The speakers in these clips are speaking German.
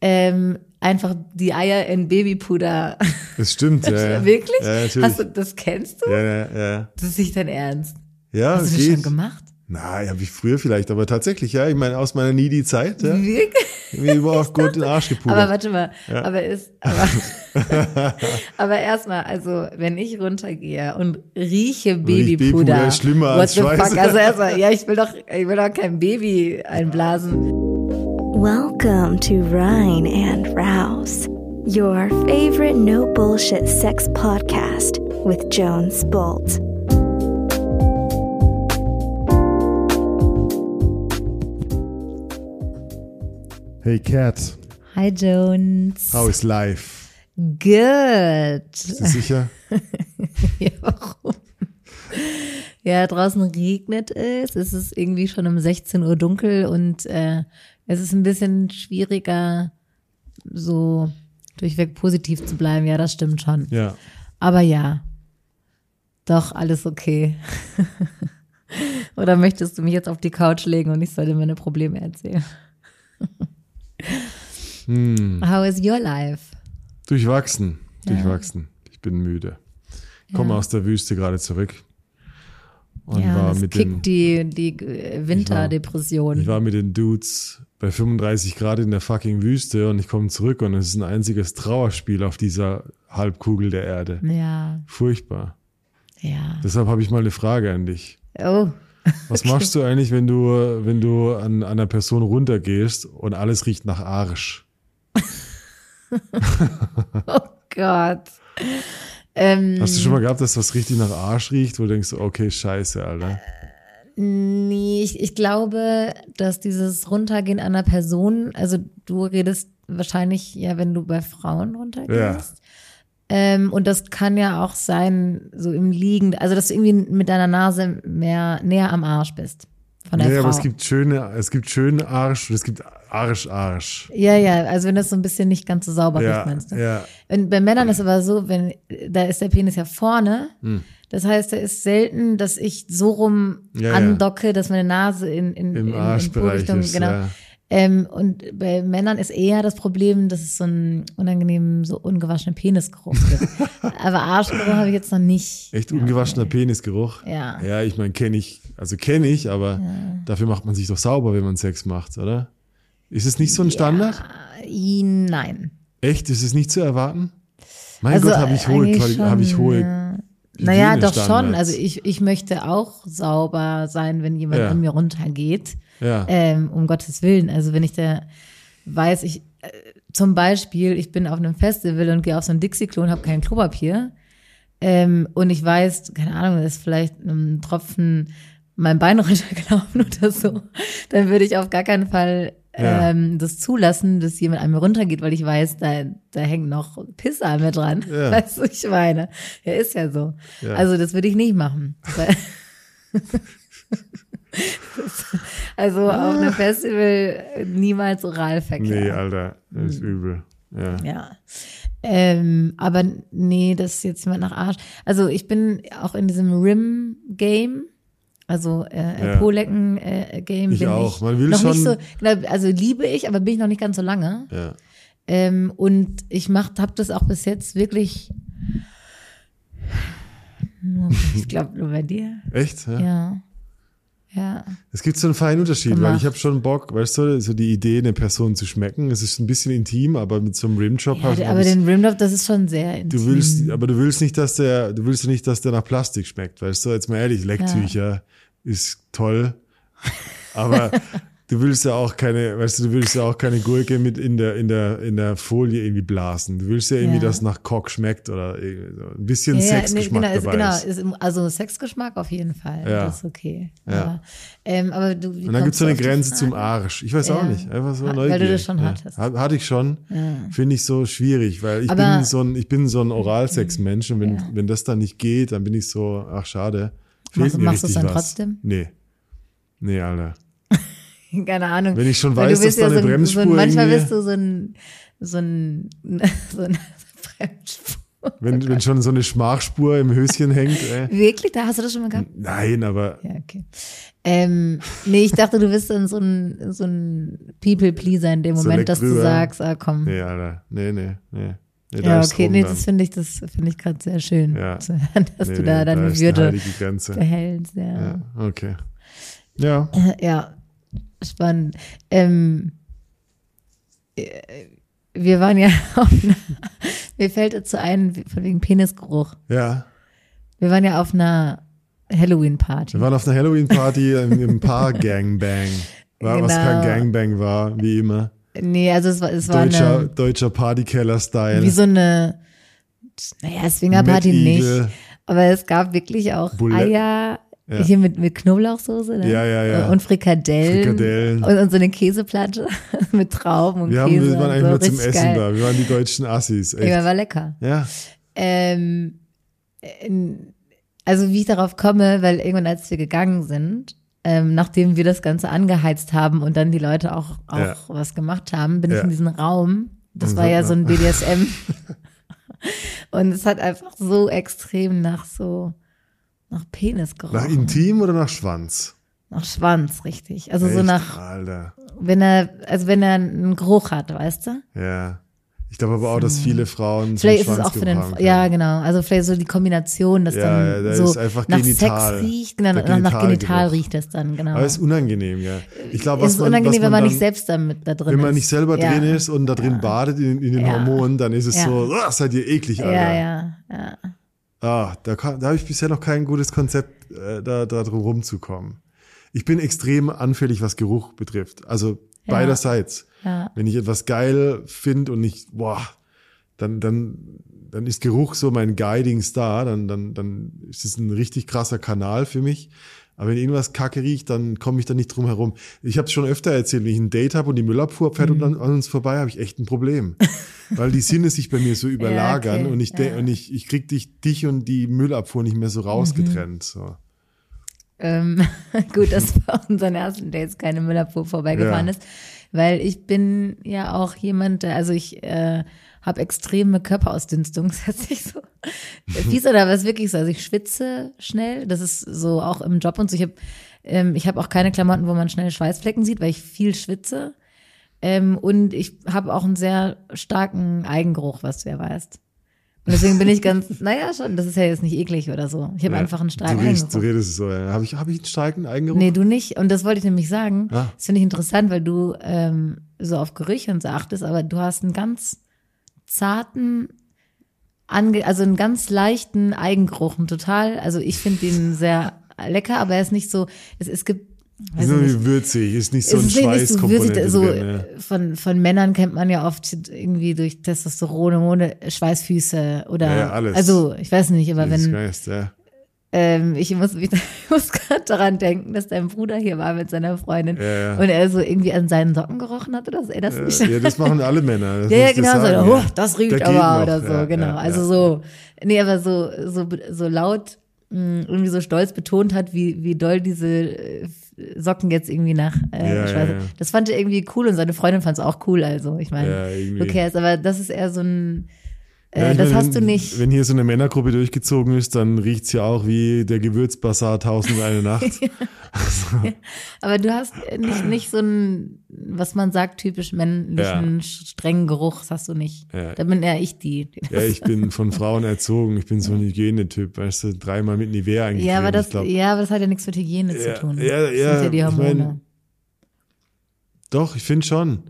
ähm, einfach die Eier in Babypuder. Das stimmt, ja. ja. Wirklich? Ja, natürlich. Hast du, das kennst du? ja, ja, ja. Das ist nicht dein Ernst. Ja, Hast du das geht. schon gemacht? Na, habe ich früher vielleicht, aber tatsächlich, ja. Ich meine, aus meiner Needy-Zeit, ja. Wirklich? Mir überhaupt gut den Arsch gepudert. Aber warte mal, aber ist, aber, aber erstmal, also wenn ich runtergehe und rieche Babypuder Babypuder, ist schlimmer what als the fuck? Schweiß. Also erstmal, ja, ich will doch, ich will doch kein Baby einblasen. Welcome to Rhine and Rouse, your favorite no bullshit sex podcast with Jones Bolt. Hey, Cat, Hi Jones. how is life? Good. Bist du sicher? Ja, warum? Ja, draußen regnet es. Es ist irgendwie schon um 16 Uhr dunkel und äh, es ist ein bisschen schwieriger, so durchweg positiv zu bleiben. Ja, das stimmt schon. Ja. Aber ja, doch, alles okay. Oder möchtest du mich jetzt auf die Couch legen und ich soll dir meine Probleme erzählen? Hm. How is your life? Durchwachsen, durchwachsen. Ich bin müde. Komme aus der Wüste gerade zurück. Und ja, war das mit kickt den, die, die äh, Winterdepression. ich war mit den Dudes bei 35 Grad in der fucking Wüste und ich komme zurück und es ist ein einziges Trauerspiel auf dieser Halbkugel der Erde. Ja, Furchtbar. ja. Deshalb habe ich mal eine Frage an dich. Oh, Was machst du eigentlich, wenn du, wenn du an, an einer Person runtergehst und alles riecht nach Arsch? oh Gott. Ähm, Hast du schon mal gehabt, dass was richtig nach Arsch riecht, wo du denkst, okay, scheiße, Alter. Nee, ich, ich glaube, dass dieses Runtergehen einer Person, also du redest wahrscheinlich ja, wenn du bei Frauen runtergehst. Ähm, und das kann ja auch sein, so im Liegen, also dass du irgendwie mit deiner Nase mehr näher am Arsch bist. Von der Nee, Frau. aber es gibt schöne, es gibt schönen Arsch und es gibt Arsch-Arsch. ja, ja, also wenn das so ein bisschen nicht ganz so sauber riecht, Ja, meinst du? ja. Und bei Männern ist aber so, wenn da ist der Penis ja vorne. Hm. Das heißt, da ist selten, dass ich so rum Ja, andocke, dass meine Nase in, in, Im in, in Arschbereich Po-Richtung- ist, genau. ja. Ähm, und bei Männern ist eher das Problem, dass es so einen unangenehmen, so ungewaschenen Penisgeruch gibt. aber Arschgeruch habe ich jetzt noch nicht. Echt Ja, ungewaschener nee. Penisgeruch? Ja. Ja, ich meine, kenne ich, also kenne ich, aber dafür macht man sich doch sauber, wenn man Sex macht, oder? Ist es nicht so ein Standard? I- Nein. Echt? Ist es nicht zu erwarten? Mein Also, Gott, habe ich hohe, habe ich hohe. ja. Naja, doch schon. Also ich, ich möchte auch sauber sein, wenn jemand Ja. an mir runtergeht. Ja. Ähm, um Gottes Willen. Also wenn ich da weiß, ich äh, zum Beispiel, ich bin auf einem Festival und gehe auf so ein Dixie-Klo und habe kein Klopapier. Ähm, und ich weiß, keine Ahnung, da ist vielleicht ein Tropfen mein Bein runtergelaufen oder so, dann würde ich auf gar keinen Fall Ja. ähm, das zulassen, dass jemand an mir runtergeht, weil ich weiß, da, da hängt noch Pisse an mir dran. Ja. Weißt du, ich meine. Ja, ist ja so. Ja. Also das würde ich nicht machen. Also auf einem Festival niemals Oralverkehr. Nee, Alter, das Hm. ist übel. Ja. Ja. Ähm, aber nee, das ist jetzt jemand nach Arsch. Also ich bin auch in diesem Rim-Game, also äh, Ja. Po-Lecken-Game. Ich bin auch. Ich Man will noch schon- nicht so, genau, also liebe ich, aber bin ich noch nicht ganz so lange. ja. Ähm, und ich mach, hab das auch bis jetzt wirklich. Nur, ich glaube nur bei dir. Echt? Ja. Ja. Ja. Es gibt so einen feinen Unterschied, weil Gemacht. ich habe schon Bock, weißt du, so die Idee, eine Person zu schmecken. Es ist ein bisschen intim, aber mit so einem Rimjob ja hast aber den Rimjob, das ist schon sehr intim. Du willst, aber du willst nicht, dass der, du willst nicht, dass der nach Plastik schmeckt, weißt du? Jetzt mal ehrlich, Lecktücher ist toll, aber du willst ja auch keine, weißt du, du willst ja auch keine Gurke mit in der, in der, in der Folie irgendwie blasen. Du willst ja irgendwie, Ja. dass nach Cock schmeckt oder so ein bisschen ja, ja, nee, Sexgeschmack genau, ist, dabei genau, ist. ist, im- also Sexgeschmack auf jeden Fall. Ja. Das ist okay. Ja. Aber, ähm, aber du, Und dann gibt's so eine du Grenze zum? Arsch. Ich weiß auch nicht. Einfach so Ha- weil du neugierig. das schon hattest. Hat- Hatte ich schon. Finde ich so schwierig, weil ich Aber- bin so ein, ich bin so ein Oralsex-Mensch und wenn, wenn das dann nicht geht, dann bin ich so, ach schade. Machst- machst du's richtig dann was. trotzdem? Nee. Nee, Alter. Keine Ahnung. Wenn ich schon weiß, dass da eine so ein, Bremsspur so ein, Manchmal bist du so ein, so ein, so ein Bremsspur. Wenn, wenn schon so eine Schmachspur im Höschen hängt. Äh. Wirklich? Da hast du das schon mal gehabt? Nein, aber Ja, okay. Ähm, nee, ich dachte, du bist dann so ein, so ein People-Pleaser in dem So Moment, dass du sagst, ah komm. nee, Alter. Nee, nee, nee. nee da ja, okay, nee, dann. das finde ich, das finde ich gerade sehr schön, Ja. zu hören, dass nee, du da nee, deine eine Würde behältst. Ja. Ja, okay. Ja. Ja, spannend. Ähm, äh, wir waren ja auf einer, mir fällt dazu ein, von wegen Penisgeruch. Ja. Wir waren ja auf einer Halloween-Party. Wir waren auf einer Halloween-Party im, im Paar-Gangbang. War, Was Genau. kein Gangbang war, wie immer. Nee, also es war, es war Deutscher, eine, deutscher Partykeller-Style. wie so eine, naja, Swingerparty nicht. Aber es gab wirklich auch Bulle- Eier, Ja. hier mit, mit Knoblauchsoße, ne? Ja, ja, ja. Und Frikadellen. Frikadellen. Und, und so eine Käseplatte mit Trauben und Wir, haben, Käse. wir waren eigentlich so, nur zum richtig Essen geil. da. Wir waren die deutschen Assis. Ja, Echt. war lecker. Ja. Ähm, also wie ich darauf komme, weil irgendwann, als wir gegangen sind, ähm, nachdem wir das Ganze angeheizt haben und dann die Leute auch, auch Ja. was gemacht haben, bin Ja. ich in diesen Raum. Das war ja so ein BDSM. und es hat einfach so extrem nach so, nach Penis gerochen. Nach Intim oder nach Schwanz? Nach Schwanz, richtig. Also so Echt? nach, Alter. wenn er, also wenn er einen Geruch hat, weißt du? Ja. Ich glaube aber auch, dass viele Frauen Vielleicht ist es auch für den, haben ja genau, also vielleicht so die Kombination, dass Ja, dann ja, da so ist einfach nach genital. Sex riecht, genau, nach, nach Genital Genitalgeruch. riecht es dann, genau. Aber es ist unangenehm, ja. Ich glaube, es was ist man, unangenehm, was wenn man dann, nicht selbst damit da drin Wenn man ist. nicht selber ja. drin ist und da drin badet in, in den. Hormonen, dann ist es so, ah, seid ihr eklig, Alter. Ja, ja, ja. Ah, da, da habe ich bisher noch kein gutes Konzept, äh, da, da drum rumzukommen. Ich bin extrem anfällig, was Geruch betrifft. Also Ja. beiderseits. Ja. Wenn ich etwas geil finde und nicht, boah, dann, dann, dann ist Geruch so mein Guiding Star, dann, dann, dann ist es ein richtig krasser Kanal für mich. Aber wenn irgendwas kacke riecht, dann komme ich da nicht drum herum. Ich habe es schon öfter erzählt, wenn ich ein Date habe und die Müllabfuhr fährt Mhm. und an, an uns vorbei, habe ich echt ein Problem. Weil die Sinne sich bei mir so überlagern okay, und ich ja. und ich, ich krieg dich, dich und die Müllabfuhr nicht mehr so rausgetrennt. So. Ähm, gut, dass bei unseren ersten Dates keine Müllabfuhr vorbeigefahren Ja. ist, weil ich bin ja auch jemand, der- also ich äh, habe extreme Körperausdünstung, das hört sich so fies oder was wirklich so, also ich schwitze schnell, das ist so auch im Job und so, ich habe ähm, ich habe auch keine Klamotten, wo man schnell Schweißflecken sieht, weil ich viel schwitze ähm, und ich habe auch einen sehr starken Eigengeruch, was du ja weißt. Und deswegen bin ich ganz, naja, schon, das ist ja jetzt nicht eklig oder so. Ich habe Ja. einfach einen starken du riechst, Eigengeruch. du redest so. Ja. Habe ich, hab ich einen starken Eigengeruch? Nee, du nicht. Und das wollte ich nämlich sagen. Ah. Das finde ich interessant, weil du ähm, so auf Gerüche und so achtest, aber du hast einen ganz zarten, ange also einen ganz leichten Eigengeruch. Total, also ich finde ihn sehr lecker, aber er ist nicht so, es, es gibt, nur nicht, wie würzig, ist nicht so es ein ist nicht so Schweißkomponente würzig, so drin. Ja. von, von Männern kennt man ja oft irgendwie durch Testosteron, Hormone, Schweißfüße oder, Ja, ja, alles. also ich weiß nicht, aber wenn, Christ, ja. Ähm, ich muss, ich muss gerade daran denken, dass dein Bruder hier war mit seiner Freundin Ja, ja. und er so irgendwie an seinen Socken gerochen hat oder so. Ey, das nicht. Ja, das machen alle Männer. Das ja, ja, genau, so, sagen, oh, ja. das riecht geht aber oder so, ja, genau. ja, also ja. so, nee, aber so, so, so laut, mh, irgendwie so stolz betont hat, wie, wie doll diese äh, Socken jetzt irgendwie nach, äh, Ja, ja, ja. das fand er irgendwie cool und seine Freundin fand es auch cool, also ich meine, Ja, irgendwie. cares, aber das ist eher so ein, Ja, ich das meine, hast du wenn, nicht. Wenn hier so eine Männergruppe durchgezogen ist, dann riecht's ja auch wie der Gewürzbasar Tausend eine Nacht. Aber du hast nicht, nicht so einen, was man sagt, typisch männlichen, strengen Geruch, das hast du nicht. Ja. Da bin eher ich die. ja, ich bin von Frauen erzogen. Ich bin so ein Hygienetyp, weißt du, dreimal mit Nivea eigentlich. ja, aber das, ich ja, aber das hat ja nichts mit Hygiene Ja, zu tun. ja, das ja, sind ja die ich Hormone. mein, Doch, ich finde schon.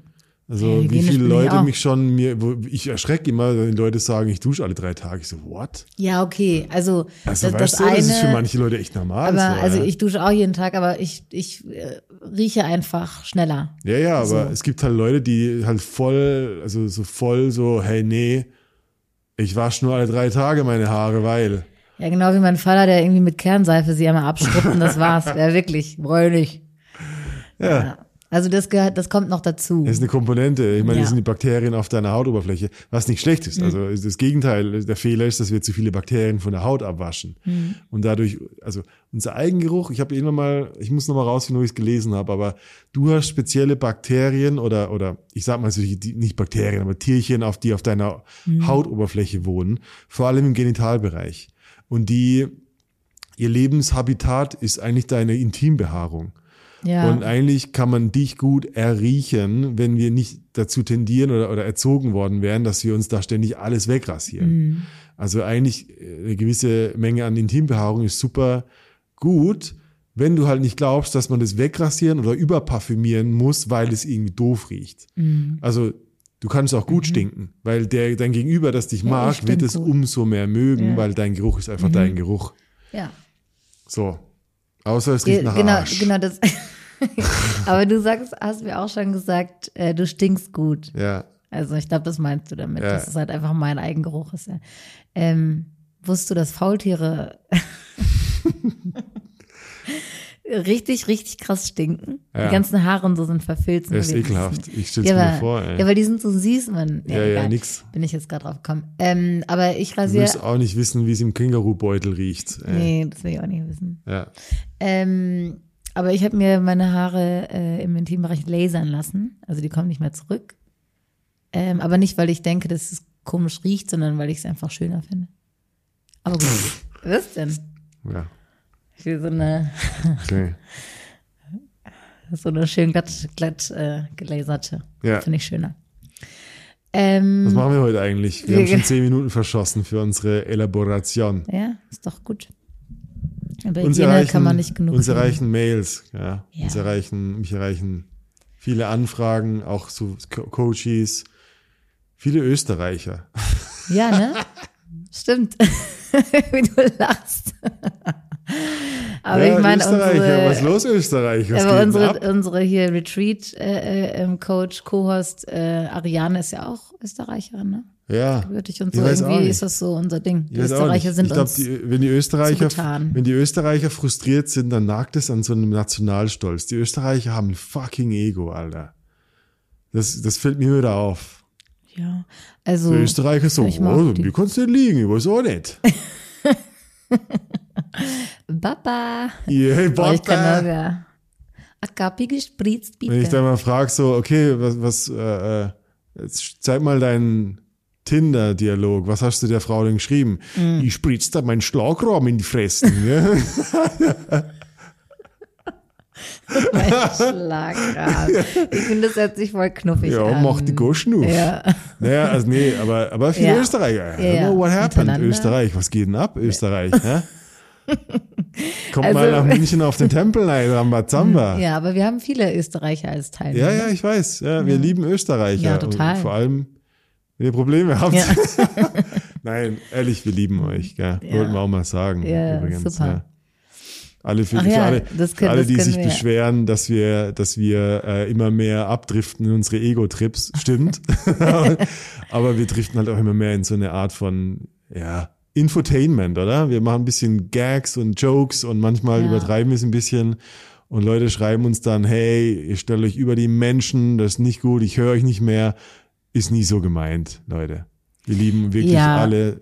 Also Ja, wie viele Leute mich schon mir, ich erschrecke immer, wenn Leute sagen, ich dusche alle drei Tage. Ich so, what? ja, okay. Also, Also das, das du, eine, das ist für manche Leute echt normal. aber so, also ja. ich dusche auch jeden Tag, aber ich, ich äh, rieche einfach schneller. Ja, ja, aber So. es gibt halt Leute, die halt voll, also so voll so, hey, nee, ich wasche nur alle drei Tage meine Haare, weil. Ja, genau wie mein Vater, der irgendwie mit Kernseife sie einmal abschrubbt und das war's. Ja, wirklich, bräunig. Ja. Also das gehört, das kommt noch dazu. Das ist eine Komponente. Ich meine, Ja. das sind die Bakterien auf deiner Hautoberfläche, was nicht schlecht ist. Also das Gegenteil, der Fehler ist, dass wir zu viele Bakterien von der Haut abwaschen. Und dadurch, also unser Eigengeruch, ich habe irgendwann mal, ich muss noch mal rausfinden, wo ich es gelesen habe, aber du hast spezielle Bakterien oder, oder ich sag mal nicht Bakterien, aber Tierchen, auf die auf deiner Hautoberfläche wohnen, vor allem im Genitalbereich. Und die, ihr Lebenshabitat ist eigentlich deine Intimbehaarung. Ja. Und eigentlich kann man dich gut erriechen, wenn wir nicht dazu tendieren oder, oder erzogen worden wären, dass wir uns da ständig alles wegrasieren. Also eigentlich äh, eine gewisse Menge an Intimbehaarung ist super gut, wenn du halt nicht glaubst, dass man das wegrasieren oder überparfümieren muss, weil es irgendwie doof riecht. Also du kannst auch gut stinken, weil der dein Gegenüber, das dich Ja, mag, wird es gut. umso mehr mögen, Ja. weil dein Geruch ist einfach dein Geruch. ja. So. Außer es riecht Ge- nach genau, Arsch. genau das. Aber du sagst, hast mir auch schon gesagt, äh, du stinkst gut. Ja. Also ich glaube, das meinst du damit. Ja. Das ist halt einfach mein Eigengeruch. Ist ja. ähm, wusstest du, dass Faultiere richtig, richtig krass stinken? Ja. Die ganzen Haare und so sind verfilzt. Das ist ekelhaft. Ich stell's ja, mir aber, vor, ey. Ja, weil die sind so süß, man. Ja, ja, egal. nix. Bin ich jetzt gerade drauf gekommen. Ähm, aber ich Du rasiere. willst auch nicht wissen, wie es im Kängurubeutel riecht. Äh, Nee, das will ich auch nicht wissen. Ja. Ähm, aber ich habe mir meine Haare äh, im Intimbereich lasern lassen. Also die kommen nicht mehr zurück. Ähm, aber nicht, weil ich denke, dass es komisch riecht, sondern weil ich es einfach schöner finde. Aber gut. Was denn? ja. Ich will so eine, Okay. So eine schön glatt, glatt äh, gelaserte. Ja. Finde ich schöner. Ähm, Was machen wir heute eigentlich? Wir Wir- haben schon zehn Minuten verschossen für unsere Elaboration. ja, ist doch gut. Aber Uns erreichen, kann man nicht genug uns kriegen. erreichen Mails, ja. Ja. Uns erreichen, mich erreichen viele Anfragen, auch so Co Coaches, viele Österreicher. Ja, ne? Stimmt. Wie du lachst. Aber ja, ich meine, Österreicher, was ist unsere, los, Österreich? Was aber unsere, unsere hier Retreat-Coach, Co-Host äh, Ariane ist ja auch Österreicherin, ne? Ja. Würde ich uns Ich so irgendwie ist das so unser Ding. Die Österreicher sind ich glaube, uns. die, wenn die Österreicher, wenn die Österreicher frustriert sind, dann nagt es an so einem Nationalstolz. Die Österreicher haben ein fucking Ego, Alter. Das, das fällt mir wieder auf. ja, also. Die Österreicher so, oh, die. wie kannst du denn liegen? Ich weiß auch nicht. Baba. Yeah, Oh, ich kann nur ja. Akapi gespritzt, bitte. Wenn ich dann mal frage, so, okay, was, was, äh, äh, jetzt zeig mal deinen Tinder-Dialog. Was hast du der Frau denn geschrieben? Mm. Ich spritz da meinen Schlagraum in die Fressen. ja? mein Schlagrahmen. Ich finde, das hört sich voll knuffig ja, an. mach die Goschen auf. Ja. Naja, also nee, aber, aber viele Ja. Österreicher. Ja, what happened. Österreich, was geht denn ab, Österreich? hä? Kommt Also- mal nach München auf den Tempel rein, Rambazamba. ja, aber wir haben viele Österreicher als Teilnehmer. Ja, ja, ich weiß. Ja, wir lieben Österreicher. Ja, total. Und vor allem, wenn ihr Probleme habt. Ja. Nein, ehrlich, wir lieben euch. Gell? Ja. Wollten wir auch mal sagen. Ja, übrigens. super. Ja. Alle, für, Ach für ja, alle, das für können- alle die können sich wir. beschweren, dass wir, dass wir äh, immer mehr abdriften in unsere Ego-Trips, stimmt. Aber wir driften halt auch immer mehr in so eine Art von, ja, Infotainment, oder? Wir machen ein bisschen Gags und Jokes und manchmal Ja. übertreiben wir es ein bisschen. Und Leute schreiben uns dann, hey, ihr stellt euch über die Menschen, das ist nicht gut, ich höre euch nicht mehr. Ist nie so gemeint, Leute. Wir lieben wirklich Ja. alle.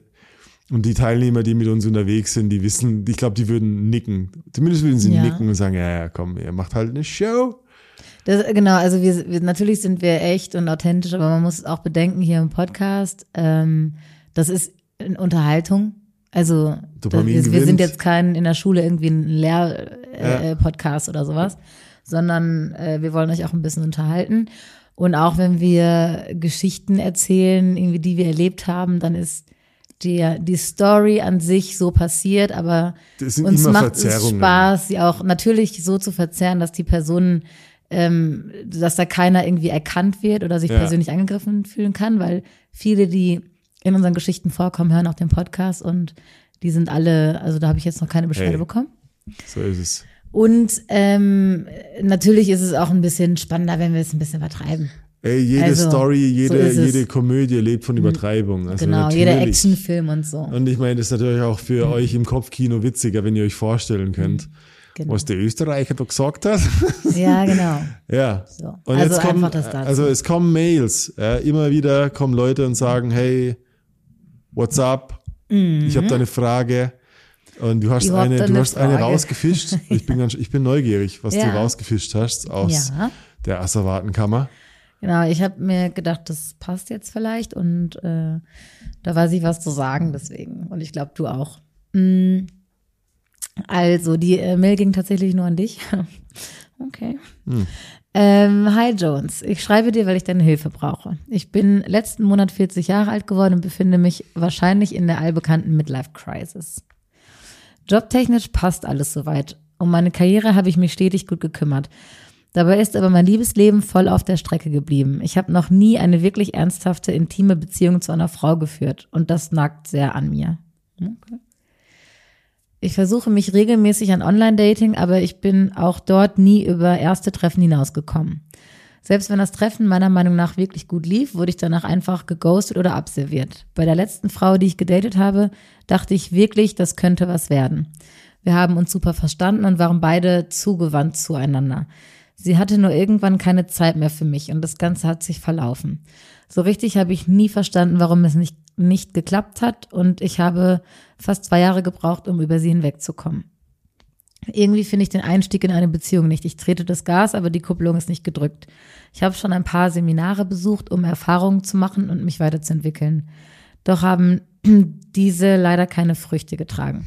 Und die Teilnehmer, die mit uns unterwegs sind, die wissen, ich glaube, die würden nicken. Zumindest würden sie Ja. nicken und sagen, ja, ja, komm, ihr macht halt eine Show. Das, genau, also wir, wir natürlich sind wir echt und authentisch, aber man muss auch bedenken hier im Podcast, ähm, das ist eine Unterhaltung. Also das, wir, sind jetzt kein in der Schule irgendwie ein Lehr-Podcast äh, Ja. Podcast oder sowas, sondern äh, wir wollen euch auch ein bisschen unterhalten. Und auch wenn wir Geschichten erzählen, irgendwie die wir erlebt haben, dann ist die, die Story an sich so passiert, aber uns macht es. Spaß, sie auch natürlich so zu verzerren, dass die Personen, ähm, dass da keiner irgendwie erkannt wird oder sich Ja. persönlich angegriffen fühlen kann, weil viele, die in unseren Geschichten vorkommen, hören auch den Podcast und die sind alle, also da habe ich jetzt noch keine Beschwerde Hey. bekommen. So ist es. Und ähm, natürlich ist es auch ein bisschen spannender, wenn wir es ein bisschen übertreiben. Ey, jede Also, Story, jede, so jede Komödie lebt von Übertreibung. Also genau, natürlich. jeder Actionfilm und so. Und ich meine, das ist natürlich auch für euch im Kopfkino witziger, wenn ihr euch vorstellen könnt. Genau. was der Österreicher da gesagt hat. Ja, genau. ja. So. Und Also jetzt kommen, einfach das dazu. also es kommen Mails. Ja, immer wieder kommen Leute und sagen, hey, what's up? Ich habe da eine Frage. Und du hast Mhm. Eine, du eine hast eine rausgefischt. Ich bin ganz, ich bin neugierig, was du Ja. rausgefischt hast aus Ja. der Asservatenkammer. Genau, ich habe mir gedacht, das passt jetzt vielleicht und äh, da weiß ich was zu sagen deswegen. Und ich glaube, du auch. Mm, Also, die äh, Mail ging tatsächlich nur an dich. okay. Ähm, hi Jones, ich schreibe dir, weil ich deine Hilfe brauche. Ich bin letzten Monat 40 Jahre alt geworden und befinde mich wahrscheinlich in der allbekannten Midlife Crisis. Jobtechnisch passt alles soweit. Um meine Karriere habe ich mich stetig gut gekümmert. Dabei ist aber mein Liebesleben voll auf der Strecke geblieben. Ich habe noch nie eine wirklich ernsthafte, intime Beziehung zu einer Frau geführt und das nagt sehr an mir. Okay. Ich versuche mich regelmäßig an Online-Dating, aber ich bin auch dort nie über erste Treffen hinausgekommen. Selbst wenn das Treffen meiner Meinung nach wirklich gut lief, wurde ich danach einfach geghostet oder abserviert. Bei der letzten Frau, die ich gedatet habe, dachte ich wirklich, das könnte was werden. Wir haben uns super verstanden und waren beide zugewandt zueinander. Sie hatte nur irgendwann keine Zeit mehr für mich und das Ganze hat sich verlaufen. So richtig habe ich nie verstanden, warum es nicht, nicht geklappt hat und ich habe fast zwei Jahre gebraucht, um über sie hinwegzukommen. Irgendwie finde ich den Einstieg in eine Beziehung nicht. Ich trete das Gas, aber die Kupplung ist nicht gedrückt. Ich habe schon ein paar Seminare besucht, um Erfahrungen zu machen und mich weiterzuentwickeln. Doch haben diese leider keine Früchte getragen.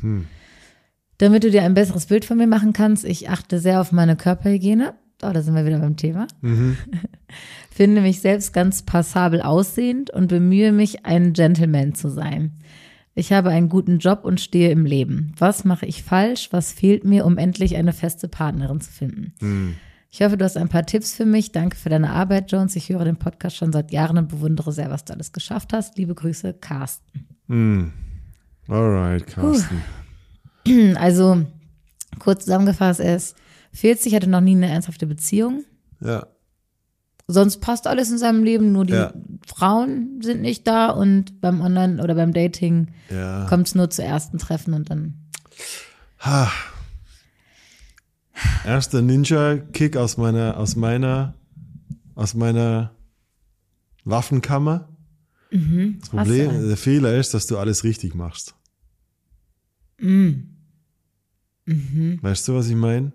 Damit du dir ein besseres Bild von mir machen kannst, ich achte sehr auf meine Körperhygiene. Oh, da sind wir wieder beim Thema. Finde mich selbst ganz passabel aussehend und bemühe mich, ein Gentleman zu sein. Ich habe einen guten Job und stehe im Leben. Was mache ich falsch? Was fehlt mir, um endlich eine feste Partnerin zu finden? Ich hoffe, du hast ein paar Tipps für mich. Danke für deine Arbeit, Jones. Ich höre den Podcast schon seit Jahren und bewundere sehr, was du alles geschafft hast. Liebe Grüße, Carsten. Alright, Carsten. Also, kurz zusammengefasst, er ist 40, hatte noch nie eine ernsthafte Beziehung. Ja. Sonst passt alles in seinem Leben, nur die Ja. Frauen sind nicht da und beim Online- oder beim Dating Ja. kommt es nur zu ersten Treffen und dann. Ha. Erster Ninja-Kick aus meiner, aus meiner, aus meiner Waffenkammer. Das Hast Problem, der Fehler ist, dass du alles richtig machst. Weißt du, was ich meine?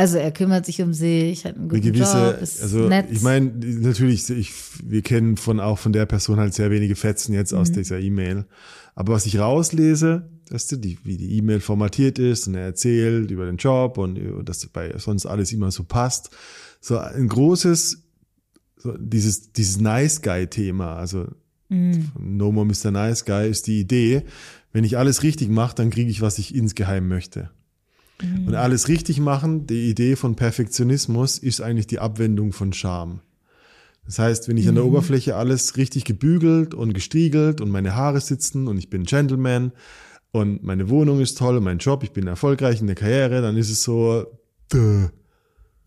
Also er kümmert sich um sich, hat einen Eine guten gewisse, Job, ist also nett. ich meine, natürlich, ich, wir kennen von auch von der Person halt sehr wenige Fetzen jetzt Mhm. aus dieser E-Mail. Aber was ich rauslese, dass du die, wie die E-Mail formatiert ist und er erzählt über den Job und dass bei sonst alles immer so passt. So ein großes, so dieses, dieses Nice Guy-Thema, also Mhm. No More Mr. Nice Guy ist die Idee, wenn ich alles richtig mache, dann kriege ich, was ich insgeheim möchte. Und alles richtig machen, die Idee von Perfektionismus ist eigentlich die Abwendung von Scham. Das heißt, wenn ich an der Oberfläche alles richtig gebügelt und gestriegelt und meine Haare sitzen und ich bin Gentleman und meine Wohnung ist toll und mein Job, ich bin erfolgreich in der Karriere, dann ist es so, duh.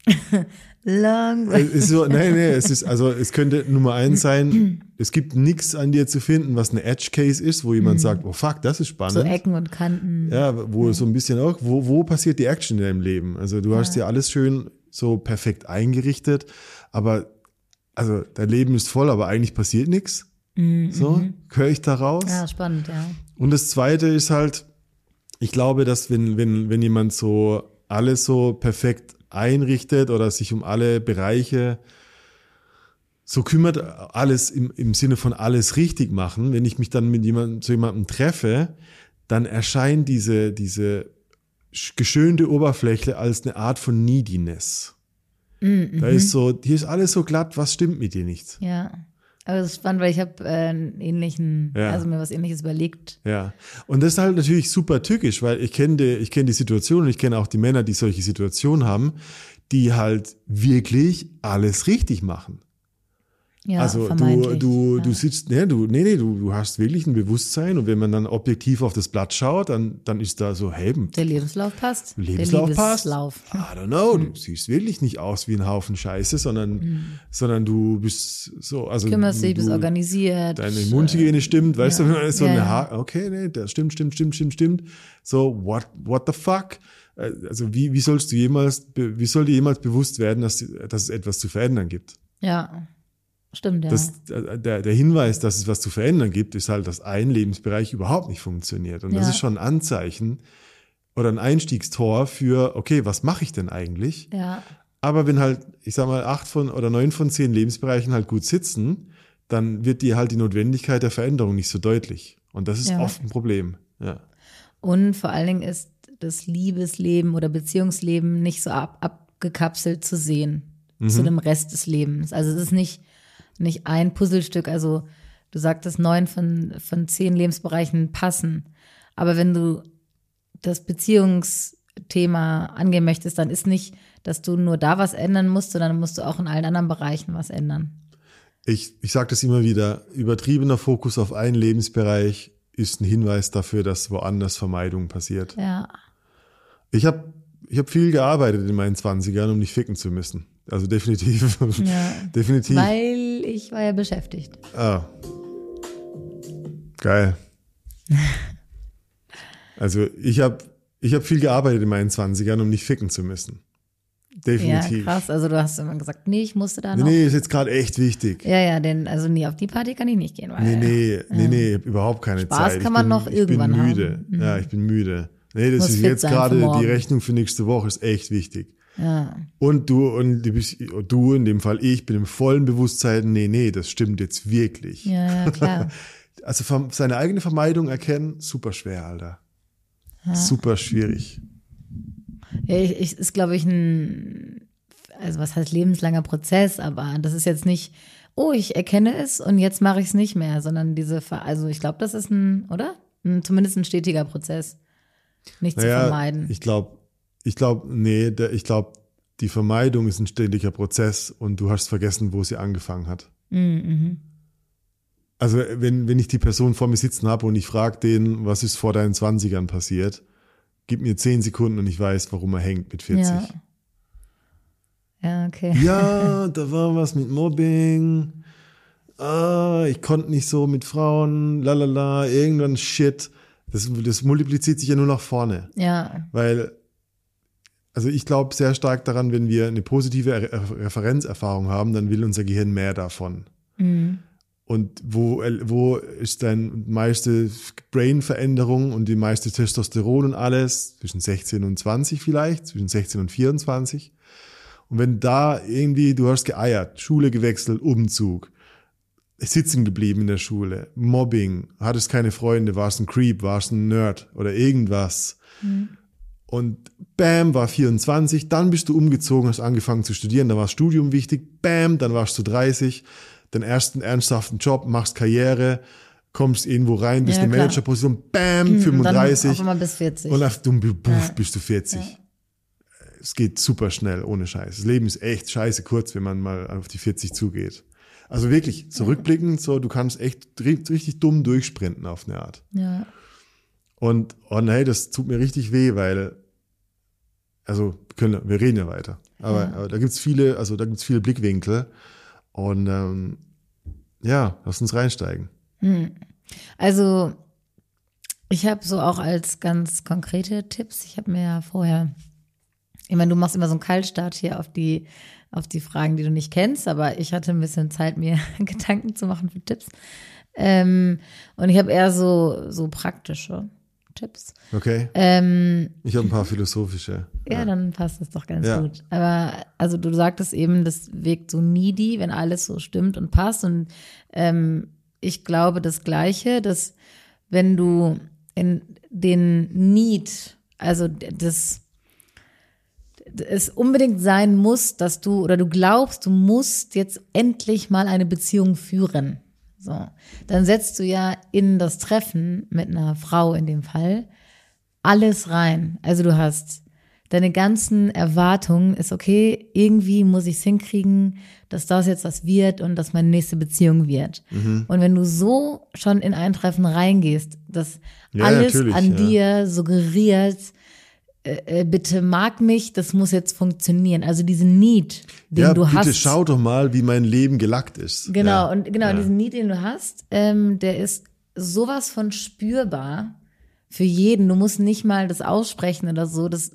Long Es ist so, nee, nee, es ist, also es könnte Nummer eins sein, es gibt nichts an dir zu finden, was eine Edge Case ist, wo jemand sagt, oh fuck, das ist spannend. so Ecken und Kanten. Ja, wo so ein bisschen auch, wo, wo passiert die Action in deinem Leben? Also du hast ja alles schön so perfekt eingerichtet, aber also dein Leben ist voll, aber eigentlich passiert nichts. So, höre ich da raus. Ja, spannend, ja. Und das zweite ist halt, ich glaube, dass wenn, wenn, wenn jemand so alles so perfekt einrichtet oder sich um alle Bereiche so kümmert, alles im, im Sinne von alles richtig machen, wenn ich mich dann mit jemandem, zu jemandem treffe, dann erscheint diese, diese sch- geschönte Oberfläche als eine Art von Neediness. Da ist so, hier ist alles so glatt, was stimmt mit dir nicht? Ja. Aber das ist spannend, weil ich habe äh, einen ähnlichen, Ja. also mir was ähnliches überlegt. Ja, und das ist halt natürlich super tückisch, weil ich kenne die, ich kenne die Situation und ich kenne auch die Männer, die solche Situationen haben, die halt wirklich alles richtig machen. Ja, also du, du, ja. du sitzt, nee, du, nee, nee, du, du hast wirklich ein Bewusstsein und wenn man dann objektiv auf das Blatt schaut, dann, dann ist da so, hey, Der Lebenslauf passt. Lebenslauf Der passt. Lebenslauf. I don't know, du siehst wirklich nicht aus wie ein Haufen Scheiße, sondern, sondern du bist so, also Kümmerst dich, du, bist organisiert. deine Immunhygiene stimmt, weißt ja. du, so eine ha okay, nee, das stimmt, stimmt, stimmt, stimmt, stimmt. So, what, what the fuck? Also wie, wie sollst du jemals, wie soll dir jemals bewusst werden, dass, dass es etwas zu verändern gibt? Ja, stimmt, ja. Das, äh, der, der Hinweis, dass es was zu verändern gibt, ist halt, dass ein Lebensbereich überhaupt nicht funktioniert. Und das Ja. ist schon ein Anzeichen oder ein Einstiegstor für, okay, was mache ich denn eigentlich? ja, Aber wenn halt, ich sag mal, acht von oder neun von zehn Lebensbereichen halt gut sitzen, dann wird dir halt die Notwendigkeit der Veränderung nicht so deutlich. Und das ist Ja. oft ein Problem. Ja. Und vor allen Dingen ist das Liebesleben oder Beziehungsleben nicht so ab, abgekapselt zu sehen zu dem Rest des Lebens. Also es ist nicht, nicht ein Puzzlestück. Also du sagtest, neun von, von zehn Lebensbereichen passen. Aber wenn du das Beziehungsthema angehen möchtest, dann ist nicht, dass du nur da was ändern musst, sondern musst du auch in allen anderen Bereichen was ändern. Ich, ich sage das immer wieder, übertriebener Fokus auf einen Lebensbereich ist ein Hinweis dafür, dass woanders Vermeidung passiert. Ja. Ich habe ich hab viel gearbeitet in meinen 20ern, um nicht ficken zu müssen. Also definitiv. Ja. definitiv. Weil ich war ja beschäftigt. Ah. Geil. Also ich habe ich hab viel gearbeitet in meinen 20ern, um nicht ficken zu müssen. Definitiv. Ja, krass. Also du hast immer gesagt, nee, ich musste da Nee, noch. nee, ist jetzt gerade echt wichtig. Ja, ja, denn also nee, auf die Party kann ich nicht gehen, weil Nee, nee, nee, nee, ich hab überhaupt keine Spaß Zeit. kann ich man bin, noch ich irgendwann bin müde. haben. Mhm. Ja, ich bin müde. Nee, das Muss ist jetzt gerade die. Rechnung für nächste Woche ist echt wichtig. Ja, Und du und du, bist, du in dem Fall ich bin im vollen Bewusstsein, nee, nee, das stimmt jetzt wirklich. ja, ja, klar. Also seine eigene Vermeidung erkennen, super schwer, Alter. Super schwierig. ja ich, ich, ist, glaube ich, ein, also was heißt lebenslanger Prozess, aber das ist jetzt nicht, oh, ich erkenne es und jetzt mache ich es nicht mehr, sondern diese, also ich glaube, das ist ein, oder? Ein, zumindest ein stetiger Prozess. Nicht zu vermeiden. ich glaube, ich glaube, nee, der, ich glaube, die Vermeidung ist ein ständiger Prozess und du hast vergessen, wo sie angefangen hat. Mhm, Also wenn, wenn ich die Person vor mir sitzen habe und ich frage den, was ist vor deinen 20ern passiert, gib mir 10 Sekunden und ich weiß, warum er hängt mit 40. Ja. Ja, okay. Ja, da war was mit Mobbing. Ah, ich konnte nicht so mit Frauen, lalala, irgendwann Shit. Das, das multipliziert sich ja nur nach vorne. Ja, Weil, also ich glaube sehr stark daran, wenn wir eine positive Re Referenzerfahrung haben, dann will unser Gehirn mehr davon. Und wo, wo ist dein meiste Brain-Veränderung und die meiste Testosteron und alles? Zwischen 16 und 20 vielleicht, zwischen 16 und 24. Und wenn da irgendwie, du hast geeiert, Schule gewechselt, Umzug, sitzen geblieben in der Schule, Mobbing, hattest keine Freunde, warst ein Creep, warst ein Nerd oder irgendwas. Und bam, war 24, dann bist du umgezogen, hast angefangen zu studieren, dann war das Studium wichtig, bam, dann warst du 30, den ersten ernsthaften Job, machst Karriere, kommst irgendwo rein, bist Ja, eine. Managerposition, bam, Dann 35 auf einmal bis 40. und auf buff, bist du 40. Es geht super schnell, ohne Scheiß. Das Leben ist echt scheiße kurz, wenn man mal auf die 40 zugeht. Also wirklich, zurückblickend, so, du kannst echt ri- richtig dumm durchsprinten auf eine Art. ja. Und, oh nein, das tut mir richtig weh, weil, also, können, wir reden ja weiter. Aber, Ja. aber da gibt's viele, also da gibt's viele Blickwinkel. Und ähm, ja, lass uns reinsteigen. Also ich habe so auch als ganz konkrete Tipps, ich habe mir ja vorher, ich meine, du machst immer so einen Kaltstart hier auf die, auf die Fragen, die du nicht kennst, aber ich hatte ein bisschen Zeit, mir Gedanken zu machen für Tipps. Ähm, und ich habe eher so, so praktische Tipps. Okay? Ähm, Ich habe ein paar philosophische. ja, dann passt das doch ganz Ja. gut. Aber also du sagtest eben, das wirkt so needy, wenn alles so stimmt und passt. Und ähm, ich glaube das Gleiche, dass wenn du in den Need, also das es unbedingt sein muss, dass du oder du glaubst, du musst jetzt endlich mal eine Beziehung führen. So, dann setzt du ja in das Treffen mit einer Frau in dem Fall alles rein. Also du hast deine ganzen Erwartungen ist, okay, irgendwie muss ich es hinkriegen, dass das jetzt was wird und dass meine nächste Beziehung wird. Mhm. Und wenn du so schon in ein Treffen reingehst, dass Ja, alles an ja. dir suggeriert, äh, äh, bitte mag mich, das muss jetzt funktionieren. Also diesen Need, den ja, du bitte hast. schau doch mal, wie mein Leben gelackt ist. Genau, ja. und genau, ja. diesen Need, den du hast, ähm, der ist sowas von spürbar für jeden. Du musst nicht mal das aussprechen oder so. Das,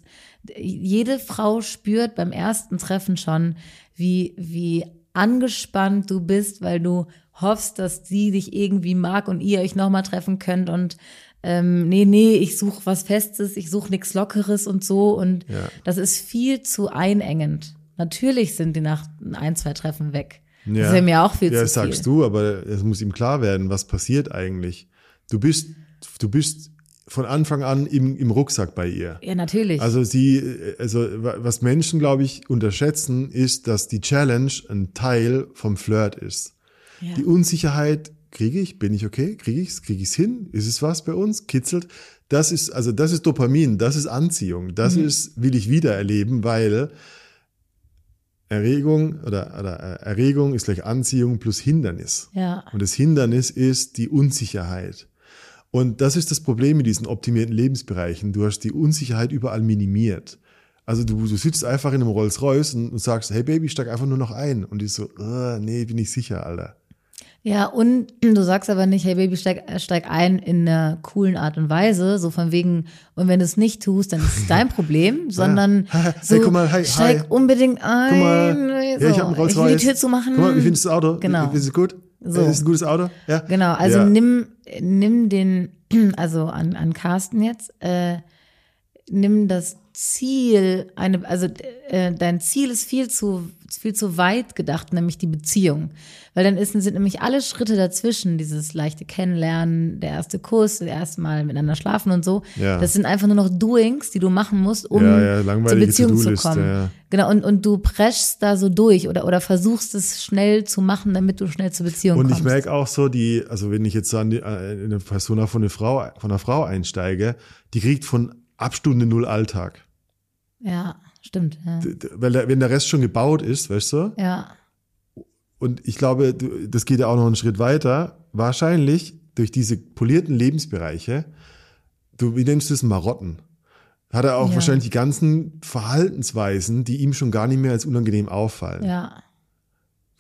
jede Frau spürt beim ersten Treffen schon, wie, wie angespannt du bist, weil du hoffst, dass sie dich irgendwie mag und ihr euch nochmal treffen könnt und ähm, nee, nee, ich suche was Festes, ich suche nichts Lockeres und so und Ja. das ist viel zu einengend. Natürlich sind die nach ein, zwei Treffen weg. Ja. Das wäre mir auch viel ja, zu das sagst viel. du, aber es muss ihm klar werden, was passiert eigentlich. Du bist, du bist von Anfang an im, im Rucksack bei ihr. Ja, natürlich. Also sie, also wa- was Menschen, glaube ich, unterschätzen, ist, dass die Challenge ein Teil vom Flirt ist. ja. Die Unsicherheit, kriege ich, bin ich okay, kriege ich's, kriege ich's hin, ist es was bei uns, kitzelt. Das ist, also das ist Dopamin, das ist Anziehung, das Mhm. ist, will ich wieder erleben, weil Erregung oder, oder äh, Erregung ist gleich Anziehung plus Hindernis. ja. Und das Hindernis ist die Unsicherheit. Und das ist das Problem mit diesen optimierten Lebensbereichen. Du hast die Unsicherheit überall minimiert. Also du, du sitzt einfach in einem Rolls-Royce und, und sagst, hey Baby, steig einfach nur noch ein. Und die so, "Ah, nee, bin ich sicher, Alter. Ja, und du sagst aber nicht, hey Baby, steig, steig ein in einer coolen Art und Weise, so von wegen, und wenn du es nicht tust, dann ist es dein Problem, sondern Hey, so, guck mal, hi, steig hi. unbedingt ein. Guck mal, so, ja, ich habe einen Rolls ich will die Tür zu machen. Guck mal, wie findest du das Auto? Genau. Du es gut? So. Ist es ein gutes Auto? Ja. Genau, also ja. nimm, nimm den, also an, an Carsten jetzt, äh, nimm das Ziel, eine, also äh, dein Ziel ist viel zu, viel zu weit gedacht, nämlich die Beziehung. Weil dann ist, sind nämlich alle Schritte dazwischen, dieses leichte Kennenlernen, der erste Kuss, das erste Mal miteinander schlafen und so. Ja. Das sind einfach nur noch Doings, die du machen musst, um Ja, ja, zur Beziehung zu kommen. ja. Genau, und, und du preschst da so durch oder, oder versuchst es schnell zu machen, damit du schnell zur Beziehung Und kommst. ich merke auch so, die, also wenn ich jetzt an die, äh, in eine Persona von einer Frau, von einer Frau einsteige, die kriegt von ab Stunde null Alltag. Ja, stimmt. Ja. Weil wenn der Rest schon gebaut ist, weißt du? ja. Und ich glaube, das geht ja auch noch einen Schritt weiter. Wahrscheinlich durch diese polierten Lebensbereiche, du, wie nennst du es, Marotten, hat er auch Ja. wahrscheinlich die ganzen Verhaltensweisen, die ihm schon gar nicht mehr als unangenehm auffallen. Ja,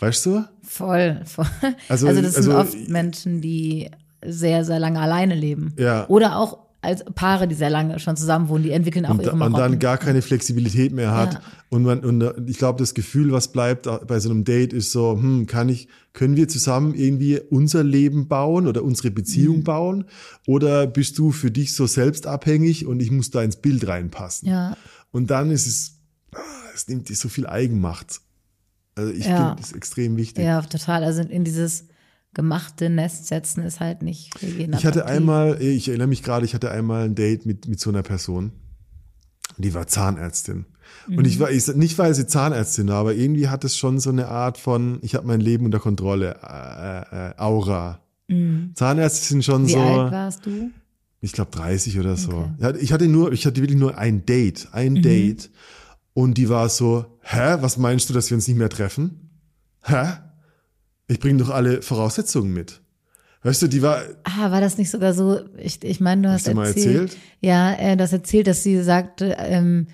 Weißt du? voll. voll. Also- Also, das sind also- oft Menschen, die sehr, sehr lange alleine leben. Ja. Oder auch als Paare, die sehr lange schon zusammen wohnen, die entwickeln auch und, ihre und dann Marotten. gar keine Flexibilität mehr hat. Ja. Und man, und äh, ich glaube, das Gefühl, was bleibt bei so einem Date, ist so, hm, kann ich, können wir zusammen irgendwie unser Leben bauen oder unsere Mhm. Beziehung bauen? Oder bist du für dich so selbstabhängig und ich muss da ins Bild reinpassen? Ja, Und dann ist es, ah, es nimmt dir so viel Eigenmacht. Also ich Ja. finde das extrem wichtig. ja, total. Also in dieses gemachte Nest setzen ist halt nicht Ich hatte einmal, ich erinnere mich gerade, ich hatte einmal ein Date mit, mit so einer Person. Die war Zahnärztin. Und ich war, ich, nicht weil sie Zahnärztin war, aber irgendwie hat es schon so eine Art von, ich habe mein Leben unter Kontrolle, äh, äh, Aura. Zahnärzte sind schon Wie so, alt warst du? ich glaube 30 oder so. Okay. Ich hatte nur, ich hatte wirklich nur ein Date, ein Date. Und die war so, hä, was meinst du, dass wir uns nicht mehr treffen? Hä? Ich bringe doch alle Voraussetzungen mit. Weißt du, die war, Ah, war das nicht sogar so? Ich, ich meine, du hast du mal erzählt, erzählt? Ja, äh, du hast erzählt, dass sie sagte, ähm,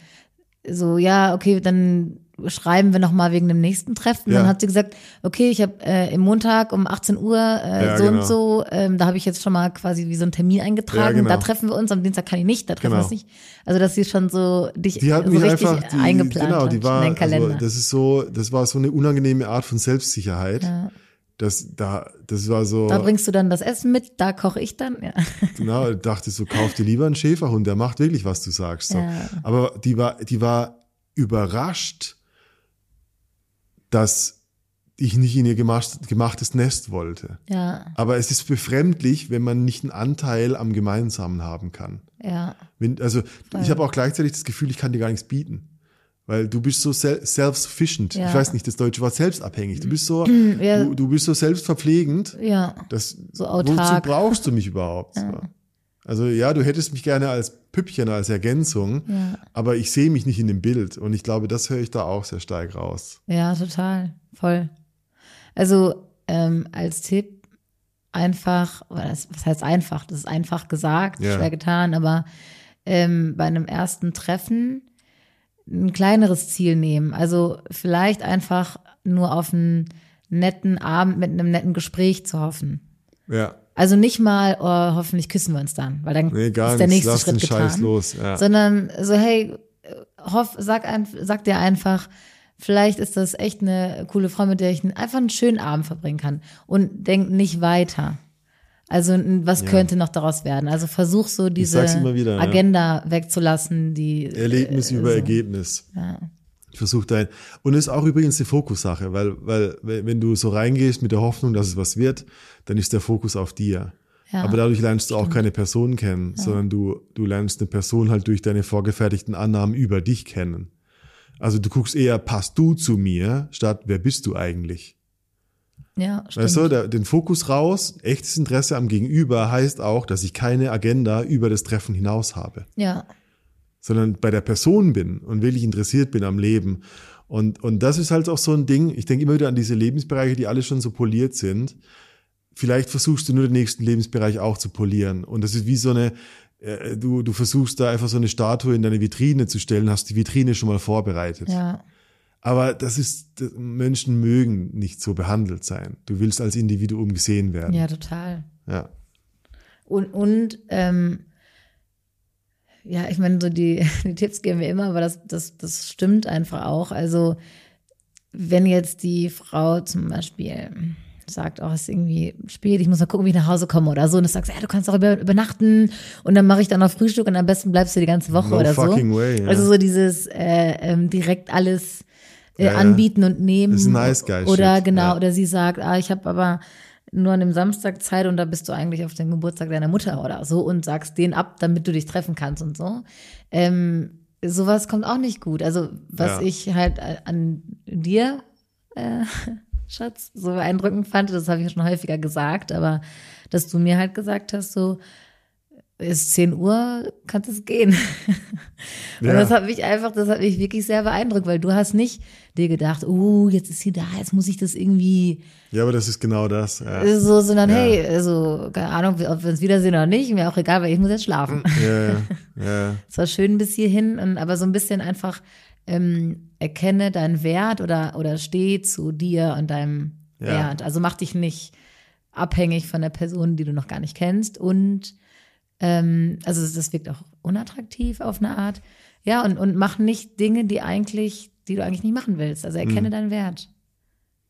so, ja, okay, dann schreiben wir noch mal wegen dem nächsten Treffen. Ja. Dann hat sie gesagt, okay, ich habe äh, im Montag um 18 Uhr äh, Ja, so genau. und so, ähm, da habe ich jetzt schon mal quasi wie so einen Termin eingetragen. Ja, genau. Da treffen wir uns, am Dienstag kann ich nicht, da treffen wir Genau. uns nicht. Also, dass sie schon so dich Die hat so mich richtig einfach, die, eingeplant genau, die war, in den Kalender. also das ist so, das war so eine unangenehme Art von Selbstsicherheit. ja. Das, da, das war so, Da bringst du dann das Essen mit, da koche ich dann. Ja. genau, ich dachte so, kauf dir lieber einen Schäferhund, der macht wirklich, was du sagst. So. Ja. Aber die war, die war überrascht, dass ich nicht in ihr gemacht, gemachtes Nest wollte. ja, Aber es ist befremdlich, wenn man nicht einen Anteil am Gemeinsamen haben kann. ja, Wenn, also ich habe auch gleichzeitig das Gefühl, ich kann dir gar nichts bieten. Weil du bist so sel- self-sufficient. Ja. Ich weiß nicht das deutsche Wort selbstabhängig. Du bist so, Ja. du, du bist so selbstverpflegend. ja. Das, So wozu autark. brauchst du mich überhaupt? So. Also ja, du hättest mich gerne als Püppchen, als Ergänzung, Ja. aber ich sehe mich nicht in dem Bild. Und ich glaube, das höre ich da auch sehr stark raus. Ja, total. Voll. Also ähm, als Tipp einfach, was heißt einfach? Das ist einfach gesagt, Ja. schwer getan, aber ähm, bei einem ersten Treffen ein kleineres Ziel nehmen. Also vielleicht einfach nur auf einen netten Abend mit einem netten Gespräch zu hoffen. Ja, Also nicht mal, oh, hoffentlich küssen wir uns dann, weil dann nee, ist der nächste Lass Schritt getan. Scheiß los. Ja. Sondern so, hey, hoff, sag, ein, sag dir einfach, vielleicht ist das echt eine coole Frau, mit der ich einfach einen schönen Abend verbringen kann. Und denk nicht weiter. Also was Ja. könnte noch daraus werden? Also versuch so diese wieder? Agenda wegzulassen, die Erlebnis äh, über so. Ergebnis. Ja. Ich versuche dein. Und es ist auch übrigens eine Fokussache, weil, weil, wenn du so reingehst mit der Hoffnung, dass es was wird, dann ist der Fokus auf dir. Ja. Aber dadurch lernst du auch keine Person kennen, sondern du, du lernst eine Person halt durch deine vorgefertigten Annahmen über dich kennen. Also du guckst eher, passt du zu mir, statt wer bist du eigentlich? Ja, stimmt. Weißt du, der, den Fokus raus, echtes Interesse am Gegenüber heißt auch, dass ich keine Agenda über das Treffen hinaus habe ja, sondern bei der Person bin und wirklich interessiert bin am Leben. Und, und das ist halt auch so ein Ding, ich denke immer wieder an diese Lebensbereiche, die alle schon so poliert sind. Vielleicht versuchst du nur den nächsten Lebensbereich auch zu polieren. Und das ist wie so eine, äh, du, du versuchst da einfach so eine Statue in deine Vitrine zu stellen, hast die Vitrine schon mal vorbereitet. ja, Aber das ist, Menschen mögen nicht so behandelt sein. Du willst als Individuum gesehen werden. ja, total. ja. Und, und ähm, ja, ich meine, so die, die Tipps geben wir immer, aber das, das, das stimmt einfach auch. Also, wenn jetzt die Frau zum Beispiel sagt, oh, es ist irgendwie spät, ich muss mal gucken, wie ich nach Hause komme oder so, und du sagst, ja, du kannst auch über, übernachten und dann mache ich dann noch Frühstück und am besten bleibst du die ganze Woche No oder so. way, ja. Also so dieses äh, ähm, direkt alles äh, Ja, anbieten und nehmen. Das ist nice guy Oder shit, genau, ja. oder sie sagt, ah, ich habe aber nur an dem Samstag Zeit und da bist du eigentlich auf den Geburtstag deiner Mutter oder so und sagst den ab, damit du dich treffen kannst und so. Ähm, sowas kommt auch nicht gut. Also was Ja. ich halt an dir, äh, Schatz, so beeindruckend fand, das habe ich schon häufiger gesagt, aber dass du mir halt gesagt hast, so ist 10 Uhr, kann es gehen. Und Ja. das hat mich einfach, das hat mich wirklich sehr beeindruckt, weil du hast nicht dir gedacht, oh, jetzt ist sie da, jetzt muss ich das irgendwie ja, aber das ist genau das. Ja. so, sondern Ja. hey, also, keine Ahnung, ob wir uns wiedersehen oder nicht, mir auch egal, weil ich muss jetzt schlafen. Ja, ja. Es war schön bis hierhin, und, aber so ein bisschen einfach ähm, erkenne deinen Wert oder, oder steh zu dir und deinem. Wert. Also mach dich nicht abhängig von der Person, die du noch gar nicht kennst. Und ähm, also das wirkt auch unattraktiv auf eine Art. Ja, und, und mach nicht Dinge, die eigentlich, die du eigentlich nicht machen willst. Also Mhm. erkenne deinen Wert.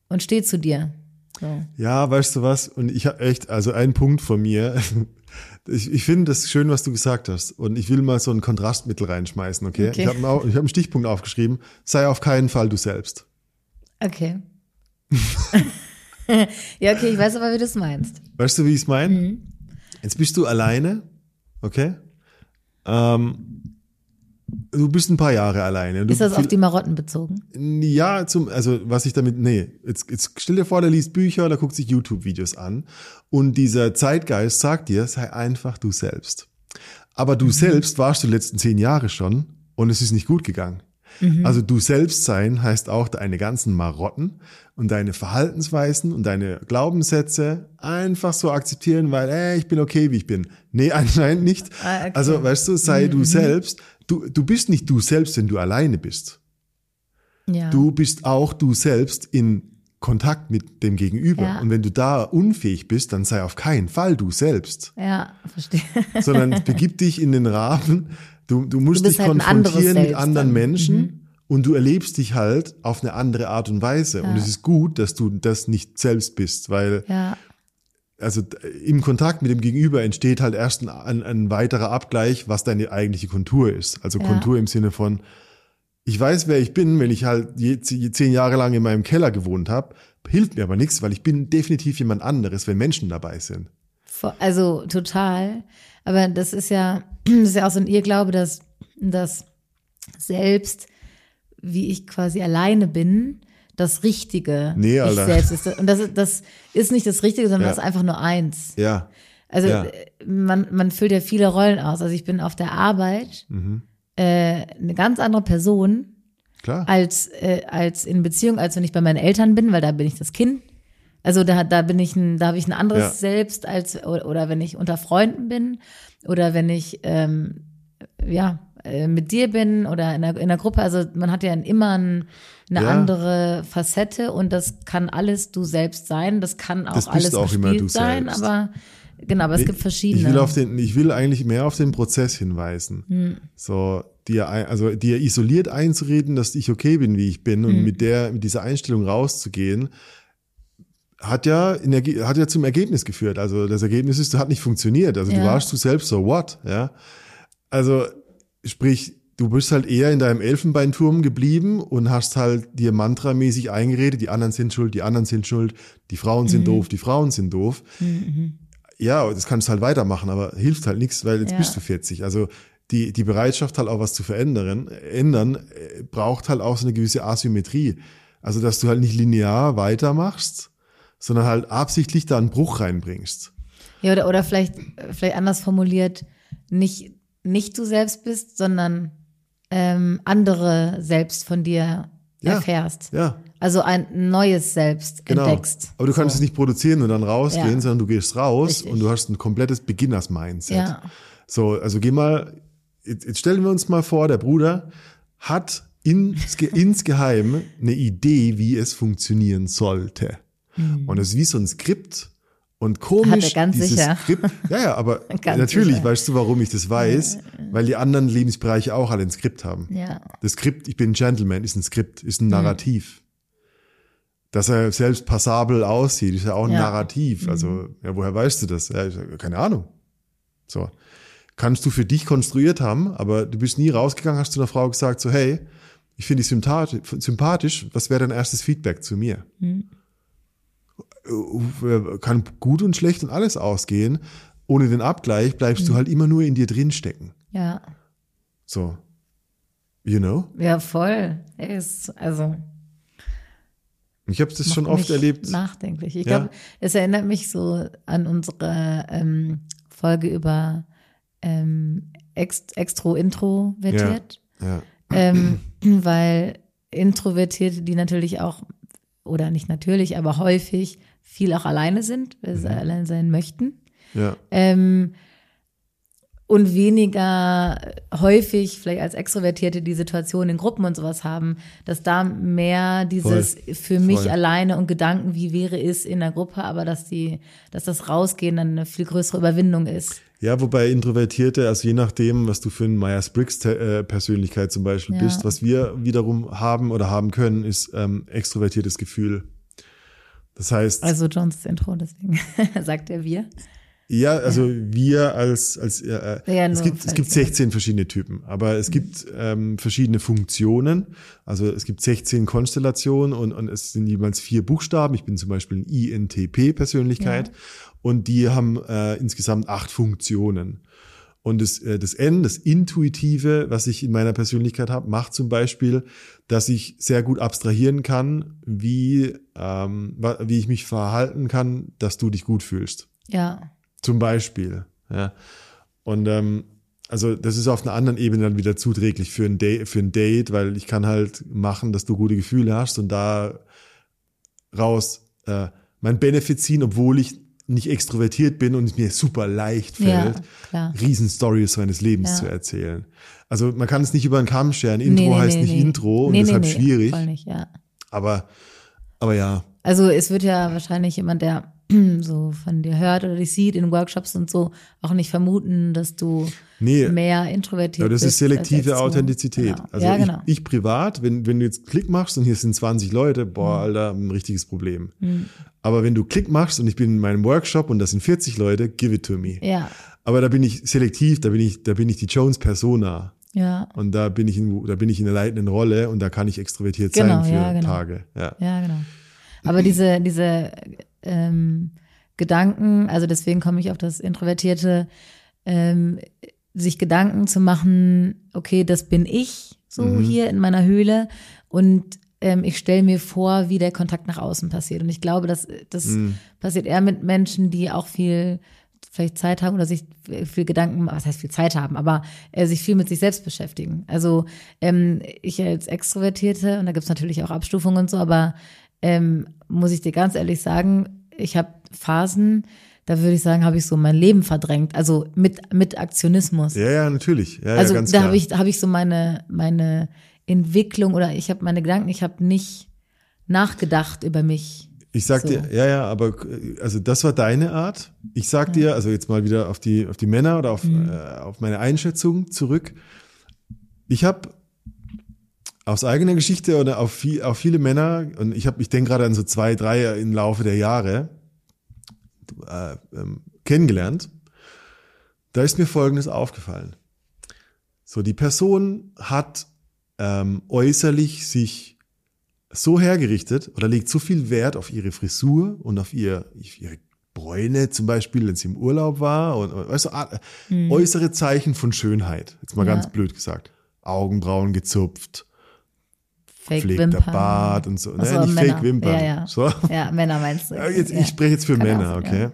Und steh zu dir. So. Ja, weißt du was? Und ich habe echt, also ein Punkt von mir. Ich, ich finde das schön, was du gesagt hast. Und ich will mal so ein Kontrastmittel reinschmeißen, okay? Okay. Ich habe hab einen Stichpunkt aufgeschrieben. Sei auf keinen Fall du selbst. Okay. ja, okay, ich weiß aber, wie du es meinst. Weißt du, wie ich es meine? Mhm. Jetzt bist du alleine, okay? Ähm, du bist ein paar Jahre alleine. Und Ist du das auf die Marotten bezogen? Ja, zum, also was ich damit, nee, jetzt, jetzt stell dir vor, der liest Bücher oder guckt sich YouTube-Videos an und dieser Zeitgeist sagt dir, sei einfach du selbst. Aber du selbst warst du die letzten zehn Jahre schon und es ist nicht gut gegangen. Also du selbst sein heißt auch deine ganzen Marotten und deine Verhaltensweisen und deine Glaubenssätze einfach so akzeptieren, weil, ey, ich bin okay, wie ich bin. Nee, anscheinend nicht. Ah, okay. Also, weißt du, sei du selbst. Du, du bist nicht du selbst, wenn du alleine bist. Ja. Du bist auch du selbst in Kontakt mit dem Gegenüber. Ja. Und wenn du da unfähig bist, dann sei auf keinen Fall du selbst, ja, verstehe. sondern begib dich in den Rahmen. Du, du musst Du dich halt konfrontieren mit anderen dann. Menschen und du erlebst dich halt auf eine andere Art und Weise. Und Ja. es ist gut, dass du das nicht selbst bist, weil Ja, also im Kontakt mit dem Gegenüber entsteht halt erst ein, ein, ein weiterer Abgleich, was deine eigentliche Kontur ist. Also Ja. Kontur im Sinne von, ich weiß, wer ich bin, wenn ich halt je, je zehn Jahre lang in meinem Keller gewohnt habe, hilft mir aber nichts, weil ich bin definitiv jemand anderes, wenn Menschen dabei sind. Also total. Aber das ist ja, das ist ja auch so ein Irrglaube, dass, dass selbst wie ich quasi alleine bin, das Richtige Nee, ich Alter. selbst ist. Und das, ist- das ist nicht das Richtige, sondern Ja. das ist einfach nur eins. Ja, Also Ja. man, man füllt ja viele Rollen aus. Also ich bin auf der Arbeit Mhm. äh, eine ganz andere Person Klar. als, äh, als in Beziehung, als wenn ich bei meinen Eltern bin, weil da bin ich das Kind. Also da, da bin ich ein, da habe ich ein anderes Ja. Selbst als oder, oder wenn ich unter Freunden bin oder wenn ich ähm, ja äh, mit dir bin oder in einer, in einer Gruppe. Also man hat ja immer ein, eine Ja. andere Facette und das kann alles du selbst sein. Das kann auch Das alles auch immer gespielt du sein, selbst. aber genau, aber es Ich- gibt verschiedene. Ich will auf den, ich will eigentlich mehr auf den Prozess hinweisen. Hm. So, dir, also dir isoliert einzureden, dass ich okay bin, wie ich bin und Hm. mit der, mit dieser Einstellung rauszugehen, hat ja, in Erge- hat ja zum Ergebnis geführt. Also das Ergebnis ist, hat nicht funktioniert. Also du Ja. warst du selbst, so what, ja. Also, sprich, du bist halt eher in deinem Elfenbeinturm geblieben und hast halt dir mantramäßig eingeredet, die anderen sind schuld, die anderen sind schuld, die Frauen Mhm. sind doof, die Frauen sind doof. Ja, das kannst du halt weitermachen, aber hilft halt nichts, weil jetzt Ja. bist du 40. Also die, die Bereitschaft halt auch was zu verändern, ändern, äh, braucht halt auch so eine gewisse Asymmetrie. Also, dass du halt nicht linear weitermachst, sondern halt absichtlich da einen Bruch reinbringst. Ja, oder, oder vielleicht, vielleicht anders formuliert, nicht, nicht du selbst bist, sondern ähm, andere selbst von dir Ja. erfährst. Ja, Also ein neues Selbst genau. entdeckst. Aber du kannst es nicht produzieren und dann rausgehen, Ja. sondern du gehst raus Richtig. und du hast ein komplettes Beginners-Mindset. Ja. So, also geh mal, jetzt, jetzt stellen wir uns mal vor, der Bruder hat ins, insgeheim eine Idee, wie es funktionieren sollte. Und es ist wie so ein Skript. Und komisch, Mhm. Hat er ganz dieses sicher. Skript, ja, ja, aber natürlich, sicher. weißt du, warum ich das weiß? Weil die anderen Lebensbereiche auch alle ein Skript haben. Ja. Das Skript, ich bin ein Gentleman, ist ein Skript, ist ein Narrativ. Dass er selbst passabel aussieht, ist ja auch ein Ja. Narrativ. Also, ja, woher weißt du das? Ja, sag, keine Ahnung. So. Kannst du für dich konstruiert haben, aber du bist nie rausgegangen, hast zu einer Frau gesagt, so, hey, ich finde dich sympathisch, was wäre dein erstes Feedback zu mir? Äh, Kann gut und schlecht und alles ausgehen. Ohne den Abgleich bleibst du halt immer nur in dir drin stecken. Ja. So. You know? Ja, voll. Ist, also. Ich habe das schon oft erlebt. Nachdenklich. Ich Ja. glaube, es erinnert mich so an unsere ähm, Folge über ähm, Ext Extro-Intro-vertiert. Ja. ähm, weil Introvertierte, die natürlich auch, oder nicht natürlich, aber häufig viel auch alleine sind, weil Mhm. sie allein sein möchten. Ja. Ähm, und weniger häufig vielleicht als Extrovertierte die Situation in Gruppen und sowas haben, dass da mehr dieses für mich Voll. alleine und Gedanken, wie wäre es in der Gruppe, aber dass die, dass das Rausgehen dann eine viel größere Überwindung ist. Ja, wobei Introvertierte, also je nachdem, was du für ein Myers-Briggs-Persönlichkeit zum Beispiel Ja. bist, was wir wiederum haben oder haben können, ist ähm, extrovertiertes Gefühl. Das heißt, Also ist Intro, deswegen sagt er wir. ja, also wir als, als äh, äh, Ja, es, gibt, es gibt ihr- 16 verschiedene Typen, aber es gibt ähm, verschiedene Funktionen. Also es gibt 16 Konstellationen und, und es sind jeweils vier Buchstaben. Ich bin zum Beispiel ein INTP-Persönlichkeit und die haben äh, insgesamt acht Funktionen. Und das, äh, das N, das Intuitive, was ich in meiner Persönlichkeit habe, macht zum Beispiel, dass ich sehr gut abstrahieren kann, wie, ähm, wie ich mich verhalten kann, dass du dich gut fühlst. Ja. Zum Beispiel. Ja. Und ähm, also das ist auf einer anderen Ebene dann wieder zuträglich für ein, Date, für ein Date, weil ich kann halt machen, dass du gute Gefühle hast und da raus äh, mein Benefit ziehen, obwohl ich nicht extrovertiert bin und es mir super leicht Ja, fällt, klar. Riesenstories meines Lebens Ja. zu erzählen. Also man kann es nicht über den Kamm scheren. Intro Nee, heißt nee, nicht nee. Intro und deshalb schwierig. Voll nicht, ja. Aber, aber ja, Also es wird ja wahrscheinlich jemand, der so von dir hört oder dich sieht in Workshops und so, auch nicht vermuten, dass du Nee. mehr introvertiert Ja, das bist. ist selektive als. Authentizität. Genau. Also ja, genau. ich, ich privat, wenn, wenn du jetzt Klick machst und hier sind 20 Leute, Mhm. boah, Alter, ein richtiges Problem. Aber wenn du Klick machst und ich bin in meinem Workshop und das sind 40 Leute, give it to me. ja, Aber da bin ich selektiv, da bin ich, da bin ich die Jones Persona. ja, Und da bin ich in, da bin ich in einer leitenden Rolle und da kann ich extrovertiert Genau, sein für ja, genau. Tage. Ja. ja, genau. Aber diese, diese ähm, Gedanken, also deswegen komme ich auf das Introvertierte, ähm, sich Gedanken zu machen, okay, das bin ich so Mhm. hier in meiner Höhle und ähm, ich stelle mir vor, wie der Kontakt nach außen passiert. Und ich glaube, dass das Mhm. passiert eher mit Menschen, die auch viel vielleicht Zeit haben oder sich viel Gedanken, was heißt viel Zeit haben, aber äh, sich viel mit sich selbst beschäftigen. Also ähm, ich als Extrovertierte, und da gibt's natürlich auch Abstufungen und so, aber ähm, muss ich dir ganz ehrlich sagen, ich habe Phasen, da würde ich sagen, habe ich so mein Leben verdrängt, also mit mit Aktionismus. Ja, ja, natürlich. Ja, also ja, da habe ich habe ich so meine meine Entwicklung oder ich habe meine Gedanken, ich habe nicht nachgedacht über mich. Ich sag So. dir, ja, ja, aber also das war deine Art. Ich sag dir, also jetzt mal wieder auf die auf die Männer oder auf Mhm. äh, auf meine Einschätzung zurück. Ich habe aus eigener Geschichte oder auf, viel, auf viele Männer und ich habe, ich denke gerade an so zwei, drei im Laufe der Jahre äh, ähm, kennengelernt. Da ist mir Folgendes aufgefallen. So, die Person hat ähm, äußerlich sich so hergerichtet oder legt so viel Wert auf ihre Frisur und auf ihr, ihre Bräune zum Beispiel, wenn sie im Urlaub war und, du, ah, äußere Zeichen von Schönheit. Jetzt mal Ja. ganz blöd gesagt. Augenbrauen gezupft, Fake pflegter Wimpern. Bart und so. Nein, nicht Männer. Fake Wimpern. Ja, ja. So. Ja, Männer meinst du. Jetzt, ja. Ich spreche jetzt für Kann Männer, sein, okay? ja.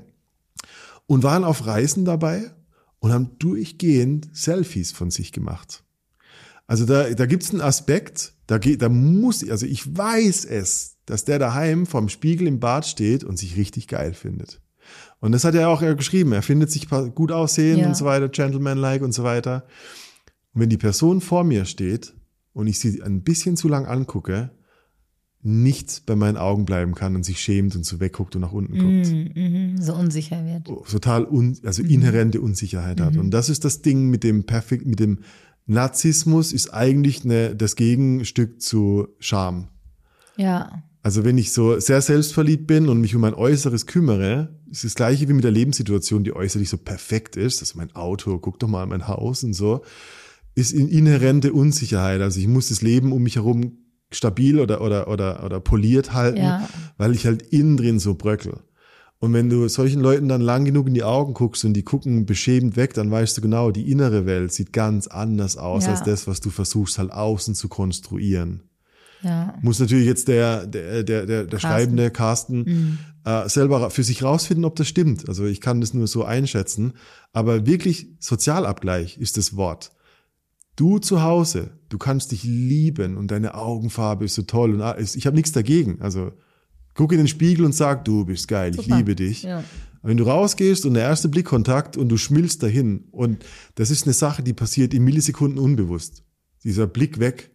Und waren auf Reisen dabei und haben durchgehend Selfies von sich gemacht. Also da, da gibt's einen Aspekt, da, geht, da muss, also ich weiß es, dass der daheim vorm Spiegel im Bad steht und sich richtig geil findet. Und das hat er auch geschrieben. Er findet sich gut aussehen Ja. und so weiter, gentleman-like und so weiter. Und wenn die Person vor mir steht und ich sie ein bisschen zu lang angucke, nicht bei meinen Augen bleiben kann und sich schämt und so wegguckt und nach unten guckt. Mhm, mhm, so unsicher wird. Total un, also inhärente Unsicherheit hat. Und das ist das Ding mit dem perfekt, mit dem Narzissmus ist eigentlich eine, das Gegenstück zu Scham. Ja. Also wenn ich so sehr selbstverliebt bin und mich um mein Äußeres kümmere, ist das gleiche wie mit der Lebenssituation, die äußerlich so perfekt ist. Also mein Auto, guck doch mal an mein Haus und so, ist in inhärente Unsicherheit. Also ich muss das Leben um mich herum stabil oder, oder, oder, oder poliert halten, Ja. weil ich halt innen drin so bröckel. Und wenn du solchen Leuten dann lang genug in die Augen guckst und die gucken beschämt weg, dann weißt du genau, die innere Welt sieht ganz anders aus Ja. als das, was du versuchst halt außen zu konstruieren Ja. muss natürlich jetzt der, der, der, der, der schreibende Carsten äh, selber für sich rausfinden, ob das stimmt. Also ich kann das nur so einschätzen. Aber wirklich Sozialabgleich ist das Wort. Du zu Hause, du kannst dich lieben und deine Augenfarbe ist so toll und alles. ich habe nichts dagegen. Also guck in den Spiegel und sag, du bist geil, ich Super. liebe dich. Ja. Wenn du rausgehst und der erste Blickkontakt und du schmilzt dahin und das ist eine Sache, die passiert in Millisekunden unbewusst. Dieser Blick weg,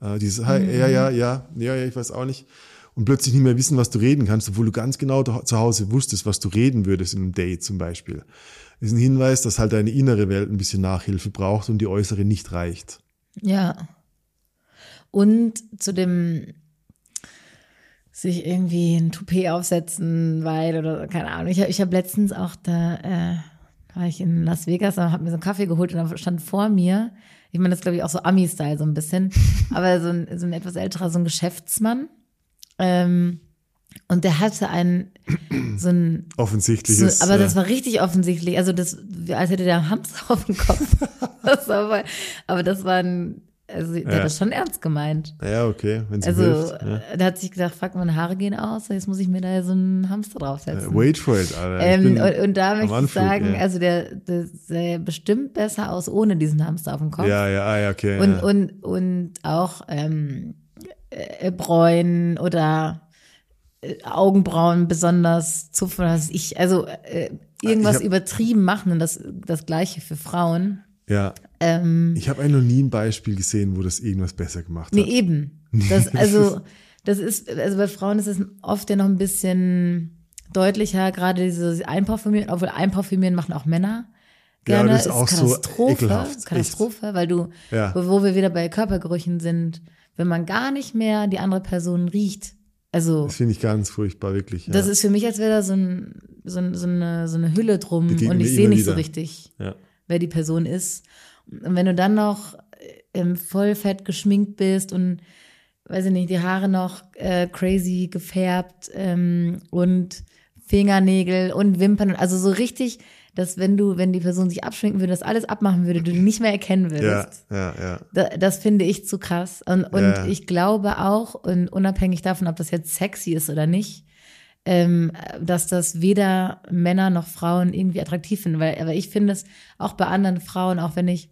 äh, dieses, hi, ja, ja, ja, ja, ja, ich weiß auch nicht. Und plötzlich nicht mehr wissen, was du reden kannst, obwohl du ganz genau zu zu Hause wusstest, was du reden würdest in einem Date zum Beispiel. Ist ein Hinweis, dass halt deine innere Welt ein bisschen Nachhilfe braucht und die äußere nicht reicht. Ja. Und zu dem sich irgendwie ein Toupet aufsetzen, weil oder keine Ahnung. Ich habe ich hab letztens auch da, äh, war ich in Las Vegas, und habe mir so einen Kaffee geholt und da stand vor mir, ich meine, das ist glaube ich auch so Ami-Style so ein bisschen, aber so ein, so ein etwas älterer, so ein Geschäftsmann. Ähm, und der hatte einen, so ein Offensichtlich so, aber das äh, war richtig offensichtlich. Also das, als hätte der einen Hamster auf dem Kopf. das war aber das war ein, also der Ja. hat das schon ernst gemeint. ja, okay, wenn es Also hilft. Ja. der hat sich gedacht, fuck, meine Haare gehen aus, jetzt muss ich mir da so einen Hamster draufsetzen. Äh, Wait for it, Alter. Ich ähm, und, und da möchte ich Anflug, sagen, ja. also der, der sähe bestimmt besser aus ohne diesen Hamster auf dem Kopf. Ja, ja, ah, ja, okay. Und, und, und auch ähm, äh, Bräuen oder äh, Augenbrauen besonders zupfen, was ich, also äh, irgendwas hab- übertrieben machen und das, das Gleiche für Frauen. ja. Ähm, Ich habe eigentlich noch nie ein Beispiel gesehen, wo das irgendwas besser gemacht nee, hat. eben. Das, also, das ist, also bei Frauen ist es oft ja noch ein bisschen deutlicher, gerade diese Einparfümieren, obwohl Einparfümieren machen auch Männer. Ja, Gerne das ist auch so Katastrophe, ekelhaft, echt. Katastrophe, weil du, Ja. wo wir wieder bei Körpergerüchen sind, wenn man gar nicht mehr die andere Person riecht. Also, Das finde ich ganz furchtbar, wirklich. Ja. das ist für mich, als wäre da so, ein, so, ein, so, eine, so eine Hülle drum Begegnen und ich sehe nicht so wieder. richtig, ja. wer die Person ist. Und wenn du dann noch ähm, voll fett geschminkt bist und, weiß ich nicht, die Haare noch äh, crazy gefärbt ähm, und Fingernägel und Wimpern, also so richtig, dass wenn du, wenn die Person sich abschminken würde, das alles abmachen würde, du die nicht mehr erkennen ja, würdest. ja, ja. Da, das finde ich zu krass. Und, und Ja. ich glaube auch, und unabhängig davon, ob das jetzt sexy ist oder nicht, ähm, dass das weder Männer noch Frauen irgendwie attraktiv finden. Weil, aber ich finde es auch bei anderen Frauen, auch wenn ich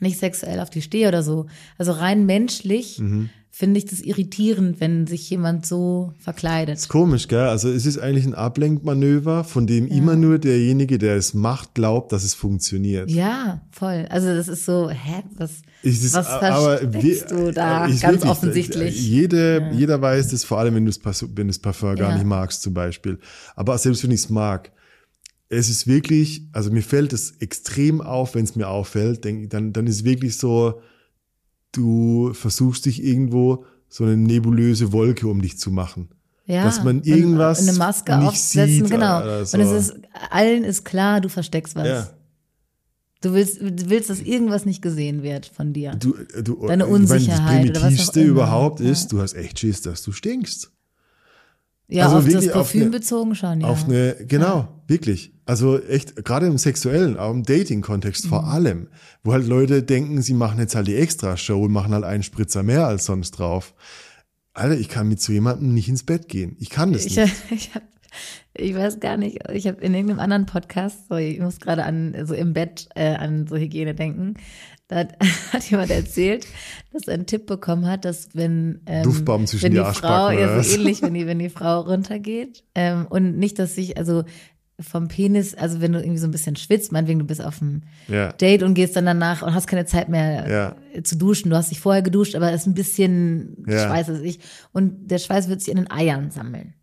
nicht sexuell auf die stehe oder so, also rein menschlich Mhm. Finde ich das irritierend, wenn sich jemand so verkleidet. ist komisch, gell? Also es ist eigentlich ein Ablenkmanöver, von dem immer nur derjenige, der es macht, glaubt, dass es funktioniert. Ja, voll. Also das ist so, hä, was, das, was aber versteckst wir- du da aber ganz wirklich, offensichtlich? Jede, Jeder weiß das, vor allem wenn du das wenn das Parfum gar Ja. nicht magst zum Beispiel. Aber selbst wenn ich es mag, es ist wirklich, also mir fällt es extrem auf, wenn es mir auffällt, denk, dann, dann ist es wirklich so, du versuchst dich irgendwo so eine nebulöse Wolke um dich zu machen. ja, dass man irgendwas eine Maske nicht aufsetzen, sieht genau. so. Und es ist, allen ist klar, du versteckst was. Ja. Du willst, du willst, dass irgendwas nicht gesehen wird von dir. Du, du, Deine ich meine, Unsicherheit oder Das Primitivste überhaupt Ja. ist, du hast echt Schiss, dass du stinkst. Ja, also auf das Parfüm eine- bezogen schon, ja. Auf eine, genau, wirklich. Also echt, gerade im sexuellen, auch im Dating-Kontext vor Mhm. allem, wo halt Leute denken, sie machen jetzt halt die Extra-Show und machen halt einen Spritzer mehr als sonst drauf. Alter, ich kann mit so jemandem nicht ins Bett gehen. Ich kann das ich, nicht. ich, hab, ich weiß gar nicht, ich habe in irgendeinem anderen Podcast, so, ich muss gerade an so im Bett äh, an so Hygiene denken, da hat, hat jemand erzählt, dass er einen Tipp bekommen hat, dass wenn, ähm, Duftbaum zwischen wenn die die Frau, ja so ähnlich, wenn die, wenn die Frau runtergeht ähm, und nicht, dass sich, also vom Penis, also wenn du irgendwie so ein bisschen schwitzt, meinetwegen du bist auf dem Ja. Date und gehst dann danach und hast keine Zeit mehr Ja. zu duschen. Du hast dich vorher geduscht, aber es ist ein bisschen Ja. Schweiß, weiß ich. Und der Schweiß wird sich in den Eiern sammeln.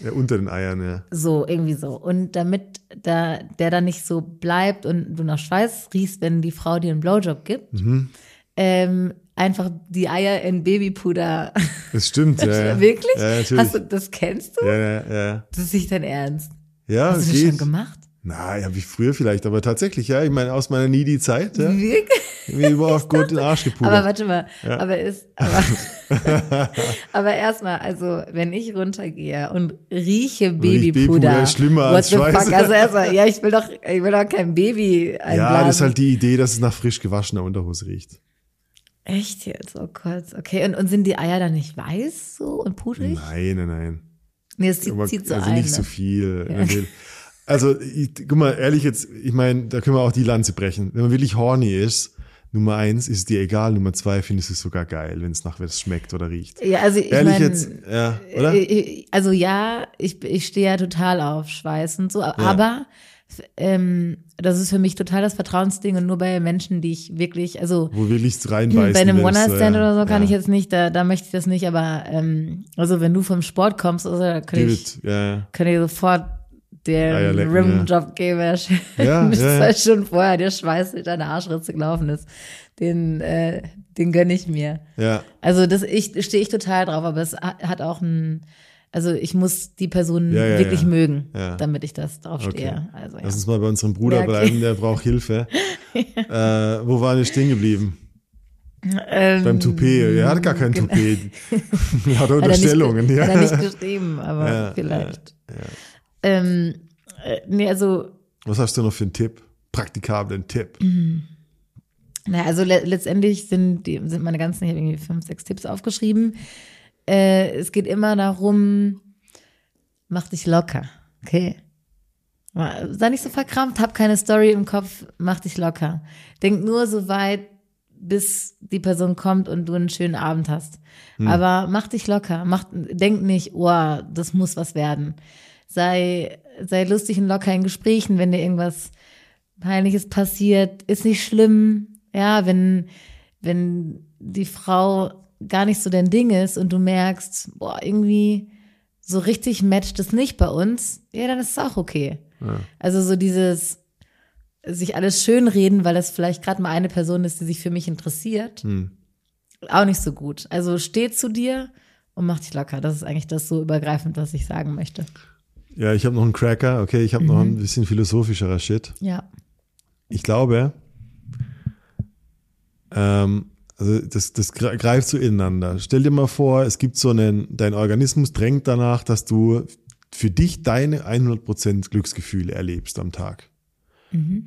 Ja, unter den Eiern, ja. So, irgendwie so. Und damit da, der dann nicht so bleibt und du nach Schweiß riechst, wenn die Frau dir einen Blowjob gibt, Mhm. ähm, einfach die Eier in Babypuder. Das stimmt, ja. Wirklich? Ja, natürlich. Hast du, das kennst du? ja, ja, ja. Das ist nicht dein Ernst. Ja, Hast du das geht. schon gemacht? Na, ja, wie früher vielleicht, aber tatsächlich, ja. Ich meine, aus meiner Needy-Zeit, ja. Wirklich? Mir auch gut den Arsch gepudert. Aber warte mal, aber ist, aber, aber erstmal, also wenn ich runtergehe und rieche Babypuder, schlimmer als Schweiß. fuck? Also erstmal, ja, ich will doch, ich will doch kein Baby einblasen. ja, das ist halt die Idee, dass es nach frisch gewaschener Unterhose riecht. Echt jetzt? Oh Gott, okay. Und, und sind die Eier dann nicht weiß so und pudrig? Nein, nein, nein. Nee, es zieht, Aber, zieht so also ein. nicht ne? so viel. Also, ich, guck mal, ehrlich jetzt, ich meine, da können wir auch die Lanze brechen. Wenn man wirklich horny ist, Nummer eins ist es dir egal, Nummer zwei findest du es sogar geil, wenn es nach was schmeckt oder riecht. Ja, also ich Ehrlich mein, jetzt, ja, oder? äh, Also ja, ich, ich stehe ja total auf Schweiß und so, aber ähm, das ist für mich total das Vertrauensding und nur bei Menschen, die ich wirklich, also Wo wirklich reinbeißen bei einem willst, One-Night-Stand ja. oder so kann ja. ich jetzt nicht, da, da möchte ich das nicht, aber ähm, also wenn du vom Sport kommst, also, da kann Give ich, ja, ja. kann ich sofort Eier den lecken, Rimjob geben, ja. Ja, zwei Stunden vorher der Schweiß durch deine Arschritze gelaufen ist. Den, äh, den gönn ich mir. ja. Also das ich stehe ich total drauf, aber es ha- hat auch ein, also ich muss die Person Ja, ja, wirklich ja. mögen, damit ich das drauf Okay. stehe. Also. Lass uns mal bei unserem Bruder okay. bleiben, der braucht Hilfe. äh, wo waren wir stehen geblieben? Ähm, Beim Toupet. Er hat gar kein genau. Toupet. er hat Hat er nicht, Unterstellungen, ja. Hat er nicht geschrieben, aber vielleicht. Ähm, äh, nee, also, Was hast du noch für einen Tipp? Praktikablen Tipp. naja, also le letztendlich sind, die, sind meine ganzen, ich habe irgendwie fünf, sechs Tipps aufgeschrieben. Äh, es geht immer darum, mach dich locker, okay? Sei nicht so verkrampft, hab keine Story im Kopf, mach dich locker. Denk nur so weit, bis die Person kommt und du einen schönen Abend hast. Aber mach dich locker, mach, denk nicht, oh, das muss was werden. Sei, sei lustig und locker in Gesprächen, wenn dir irgendwas Peinliches passiert, ist nicht schlimm. Ja, wenn, wenn die Frau gar nicht so dein Ding ist und du merkst, boah, irgendwie so richtig matcht es nicht bei uns, ja, dann ist es auch okay. Also so dieses sich alles schönreden, weil das vielleicht gerade mal eine Person ist, die sich für mich interessiert, Hm. auch nicht so gut. Also steh zu dir und mach dich locker. Das ist eigentlich das so übergreifend, was ich sagen möchte. Ja, ich habe noch einen Cracker. Okay, ich habe noch Mhm. ein bisschen philosophischerer Shit. Ja. Ich glaube, ähm, also das, das gre- greift so ineinander. Stell dir mal vor, es gibt so einen, dein Organismus drängt danach, dass du für dich deine 100% Glücksgefühle erlebst am Tag.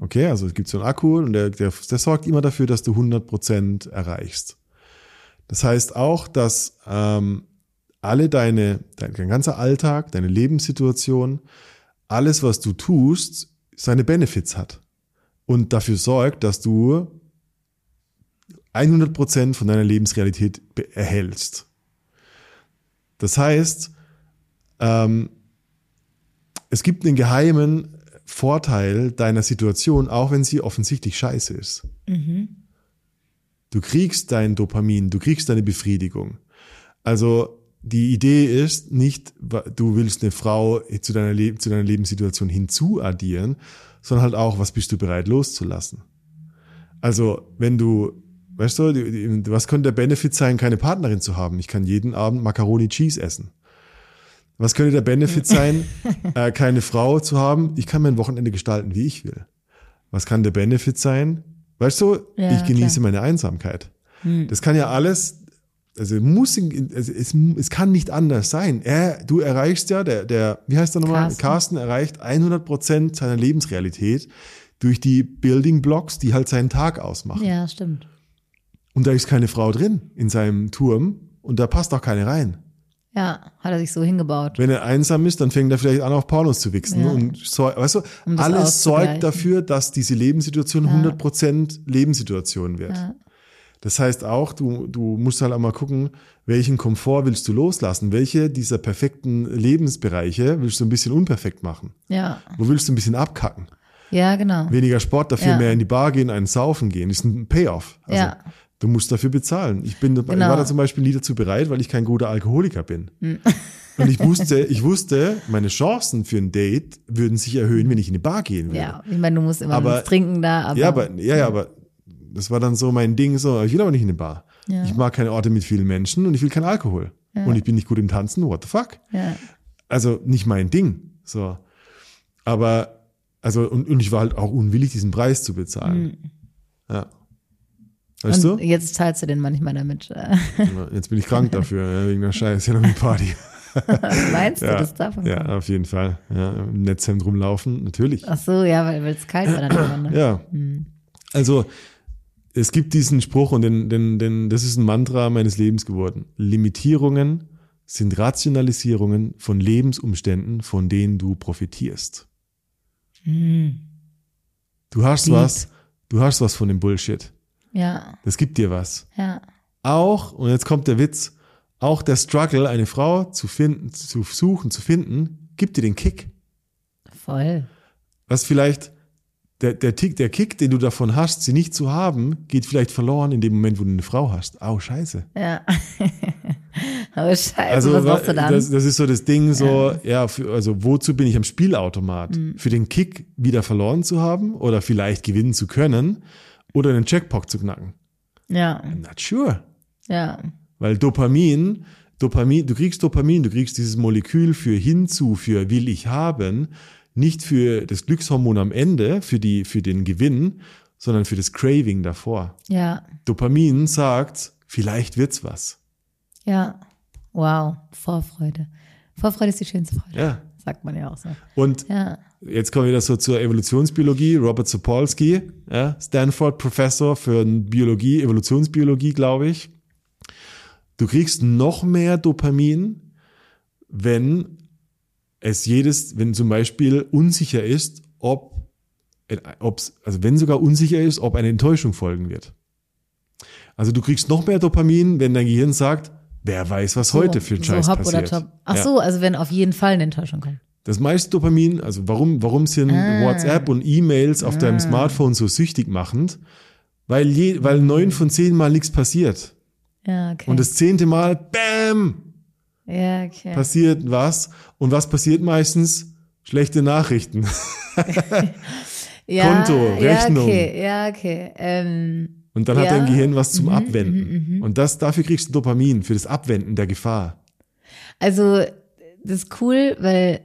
Okay, also es gibt so einen Akku und der, der, der sorgt immer dafür, dass du 100% erreichst. Das heißt auch, dass ähm, alle deine, dein, dein ganzer Alltag, deine Lebenssituation, alles, was du tust, seine Benefits hat und dafür sorgt, dass du 100 Prozent von deiner Lebensrealität erhältst. Das heißt, ähm, es gibt einen geheimen Vorteil deiner Situation, auch wenn sie offensichtlich scheiße ist. Mhm. Du kriegst dein Dopamin, du kriegst deine Befriedigung. Also die Idee ist nicht, du willst eine Frau zu deiner, Le zu deiner Lebenssituation hinzuaddieren, sondern halt auch, was bist du bereit loszulassen. Also wenn du, weißt du, was könnte der Benefit sein, keine Partnerin zu haben? Ich kann jeden Abend Macaroni Cheese essen. Was könnte der Benefit sein, äh, keine Frau zu haben? Ich kann mein Wochenende gestalten, wie ich will. Was kann der Benefit sein? Weißt du, ja, ich genieße klar. meine Einsamkeit. Hm. Das kann ja alles, also muss, also es, es kann nicht anders sein. Er, du erreichst ja, der, der, wie heißt der nochmal? Carsten, Carsten erreicht 100 Prozent seiner Lebensrealität durch die Building Blocks, die halt seinen Tag ausmachen. Ja, stimmt. Und da ist keine Frau drin in seinem Turm und da passt auch keine rein. Ja, hat er sich so hingebaut. Wenn er einsam ist, dann fängt er vielleicht an, auf Pornos zu wichsen. Ja. Und so, weißt du, um alles sorgt dafür, dass diese Lebenssituation ja. 100% Lebenssituation wird. Ja. Das heißt auch, du, du musst halt auch mal gucken, welchen Komfort willst du loslassen? Welche dieser perfekten Lebensbereiche willst du ein bisschen unperfekt machen? Ja. Wo willst du ein bisschen abkacken? Ja, genau. Weniger Sport, dafür ja. mehr in die Bar gehen, einen saufen gehen, ist ein Payoff. Also, ja. Du musst dafür bezahlen. Ich bin, genau. ich war da zum Beispiel nie dazu bereit, weil ich kein guter Alkoholiker bin. Hm. Und ich wusste, ich wusste, meine Chancen für ein Date würden sich erhöhen, wenn ich in eine Bar gehen würde. Ja, ich meine, du musst immer aber, trinken da. Aber, ja, aber, ja, ja, aber das war dann so mein Ding, so, ich will aber nicht in eine Bar. Ja. Ich mag keine Orte mit vielen Menschen und ich will keinen Alkohol. Ja. Und ich bin nicht gut im Tanzen, what the fuck? Ja. Also nicht mein Ding. So. Aber, also, und, und ich war halt auch unwillig, diesen Preis zu bezahlen. Mhm. Ja. Weißt und du? Jetzt zahlst du den manchmal damit. Äh. Jetzt bin ich krank dafür, wegen der Scheiß Halloween-Party. Meinst du, ja, das davon Ja, auf jeden Fall. Ja, Im Netzhemd rumlaufen, natürlich. Ach so, ja, weil es kalt war dann. Ne? Ja. Hm. Also, es gibt diesen Spruch und den, den, den, das ist ein Mantra meines Lebens geworden. Limitierungen sind Rationalisierungen von Lebensumständen, von denen du profitierst. Hm. Du hast Deep. was, du hast was von dem Bullshit. Ja. Das gibt dir was. Ja. Auch, und jetzt kommt der Witz, auch der Struggle, eine Frau zu finden, zu suchen, zu finden, gibt dir den Kick. Voll. Was vielleicht, der, der, Tick, der Kick, den du davon hast, sie nicht zu haben, geht vielleicht verloren in dem Moment, wo du eine Frau hast. Au, scheiße. Ja. oh, scheiße, also, was machst du dann? Das, das ist so das Ding, so, ja, ja für, also wozu bin ich am Spielautomat? Mhm. Für den Kick wieder verloren zu haben oder vielleicht gewinnen zu können oder einen Jackpot zu knacken. Ja. I'm not sure. Ja. Weil Dopamin, Dopamin, du kriegst Dopamin, du kriegst dieses Molekül für hinzu, für will ich haben, nicht für das Glückshormon am Ende, für die, für den Gewinn, sondern für das Craving davor. Ja. Dopamin sagt, vielleicht wird's was. Ja. Wow. Vorfreude. Vorfreude ist die schönste Freude. Ja. Sagt man ja auch so. Und ja. jetzt kommen wir wieder so zur Evolutionsbiologie. Robert Sapolsky, ja, Stanford Professor für Biologie, Evolutionsbiologie, glaube ich. Du kriegst noch mehr Dopamin, wenn es jedes, wenn zum Beispiel unsicher ist, ob, ob's, also wenn sogar unsicher ist, ob eine Enttäuschung folgen wird. Also du kriegst noch mehr Dopamin, wenn dein Gehirn sagt, Wer weiß, was so, heute für ein so Scheiß passiert. Oder top. Ach ja. so, also wenn auf jeden Fall eine Enttäuschung kommt. Das meiste Dopamin, also warum, warum sind ah. WhatsApp und E-Mails auf ah. deinem Smartphone so süchtig machend? Weil je, weil neun von zehn Mal nichts passiert. Ja, okay. Und das zehnte Mal, bam! Ja, okay. Passiert was. Und was passiert meistens? Schlechte Nachrichten. ja, Konto, Rechnung. Ja, okay, ja, okay. Ähm und dann ja. hat dein Gehirn was zum mhm, Abwenden. Mhm, mhm, Und das, dafür kriegst du Dopamin, für das Abwenden der Gefahr. Also, das ist cool, weil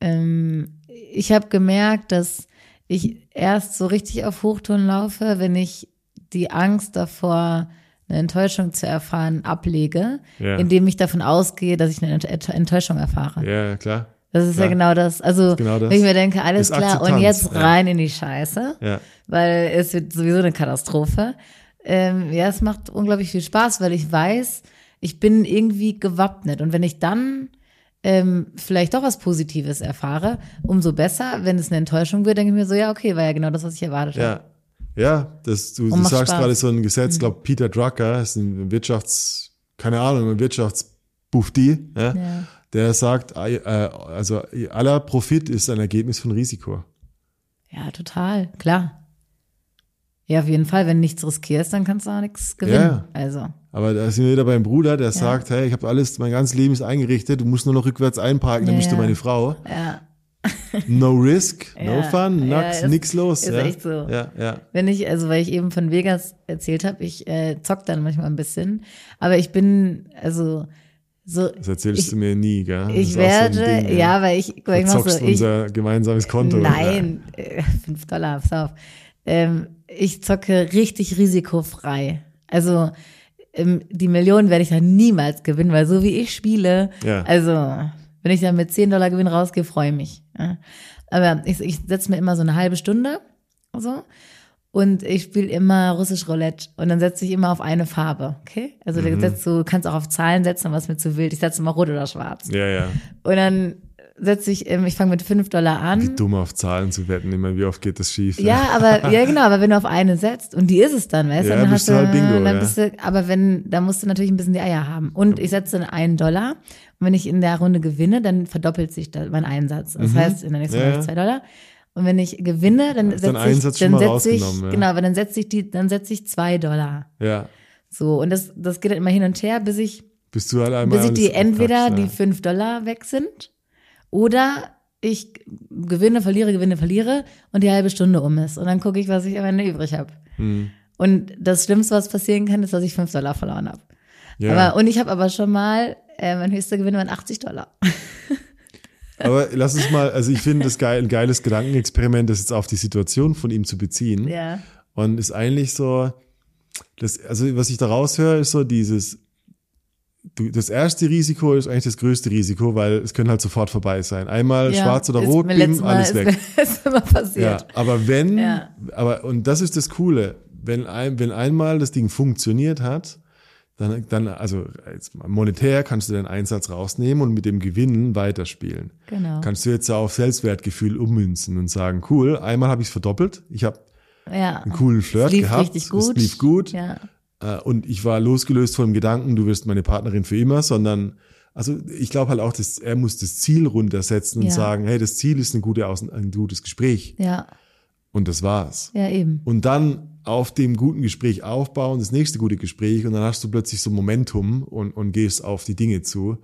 ähm, ich habe gemerkt, dass ich erst so richtig auf Hochtouren laufe, wenn ich die Angst davor, eine Enttäuschung zu erfahren, ablege, ja. indem ich davon ausgehe, dass ich eine Enttäuschung erfahre. Ja, klar. Das ist ja, ja genau das. Also, genau das. wenn ich mir denke, alles klar, und jetzt rein ja. in die Scheiße, ja. weil es wird sowieso eine Katastrophe. Ähm, ja, es macht unglaublich viel Spaß, weil ich weiß, ich bin irgendwie gewappnet. Und wenn ich dann ähm, vielleicht doch was Positives erfahre, umso besser. Wenn es eine Enttäuschung wird, denke ich mir so, ja, okay, war ja genau das, was ich erwartet habe. Ja, das, du, du sagst Spaß. gerade so ein Gesetz, glaube Peter Drucker, ist ein Wirtschafts, keine Ahnung, ein Wirtschaftsbuffdi, ja, Ja. der sagt, äh, also aller Profit ist ein Ergebnis von Risiko. Ja, total, klar. Ja, auf jeden Fall, wenn du nichts riskierst, dann kannst du auch nichts gewinnen. Ja. Also, Aber da sind wir wieder beim Bruder, der sagt, hey, ich habe alles, mein ganzes Leben ist eingerichtet, du musst nur noch rückwärts einparken, dann Ja, bist du ja. meine Frau. ja. No risk, no Ja. fun, Ja, nix, ist- nix los. ist ja. echt so. Ja, ja. Wenn ich, also weil ich eben von Vegas erzählt habe, ich äh, zock dann manchmal ein bisschen. Aber ich bin, also so, Das erzählst ich, du mir nie, gell? Ich auch so werde, Ding, ja, weil ich, weil ich mach zockst so, ich, unser gemeinsames Konto. Nein, äh, fünf Dollar, pass auf. Ähm, ich zocke richtig risikofrei. Also ähm, die Millionen werde ich dann niemals gewinnen, weil so wie ich spiele, Ja. also wenn ich dann mit 10 Dollar Gewinn rausgehe, freue ich mich. Ja. Aber ich, ich setze mir immer so eine halbe Stunde so und ich spiele immer russisch Roulette und dann setze ich immer auf eine Farbe, okay? Also Mhm. du setzt du kannst auch auf Zahlen setzen, was mir zu wild. Ich setze immer rot oder schwarz. Ja, ja. Und dann setze ich, ähm, ich fange mit 5 Dollar an. Wie dumm auf Zahlen zu wetten, immer wie oft geht das schief. Ja, aber ja genau, aber wenn du auf eine setzt und die ist es dann, weißt du, Ja, dann bist hast du halt Bingo, dann ja. bist du, aber wenn, da musst du natürlich ein bisschen die Eier haben. Und ich setze dann einen Dollar und wenn ich in der Runde gewinne, dann verdoppelt sich mein Einsatz. Das heißt, in der nächsten Mhm. Ja, Runde ja. zwei Dollar. Und wenn ich gewinne, dann setze ich, dann setze ich, ja. genau, aber dann setze ich die, dann setze ich zwei Dollar. ja. So, und das, das geht dann immer hin und her, bis ich, Bist du halt einmal bis ich die entweder abkackst, die ja. fünf Dollar weg sind oder ich gewinne, verliere, gewinne, verliere und die halbe Stunde um ist. Und dann gucke ich, was ich am Ende übrig habe. Hm. Und das Schlimmste, was passieren kann, ist, dass ich fünf Dollar verloren habe. Ja. Aber, und ich habe aber schon mal, äh, mein höchster Gewinn waren 80 Dollar. Aber lass uns mal, also ich finde das geil, ein geiles Gedankenexperiment, das jetzt auf die Situation von ihm zu beziehen. Ja. Und ist eigentlich so, das, also was ich da raushöre, ist so dieses, du, das erste Risiko ist eigentlich das größte Risiko, weil es können halt sofort vorbei sein. Einmal ja. schwarz oder rot, bim, alles weg. Mir, ist immer passiert. Ja, aber wenn, Ja. aber, und das ist das Coole, wenn, ein, wenn einmal das Ding funktioniert hat, dann, dann, also monetär kannst du deinen Einsatz rausnehmen und mit dem Gewinn weiterspielen. Genau. Kannst du jetzt auf Selbstwertgefühl ummünzen und sagen, cool, einmal habe ich es verdoppelt, ich habe Ja. einen coolen Flirt Es lief gehabt, richtig gut. es lief gut Ja. Äh, und ich war losgelöst von dem Gedanken, du wirst meine Partnerin für immer, sondern also ich glaube halt auch, dass er muss das Ziel runtersetzen und Ja. sagen, hey, das Ziel ist eine gute Außen ein gutes Gespräch Ja. und das war's. Ja, eben. Und dann auf dem guten Gespräch aufbauen, das nächste gute Gespräch und dann hast du plötzlich so Momentum und, und gehst auf die Dinge zu.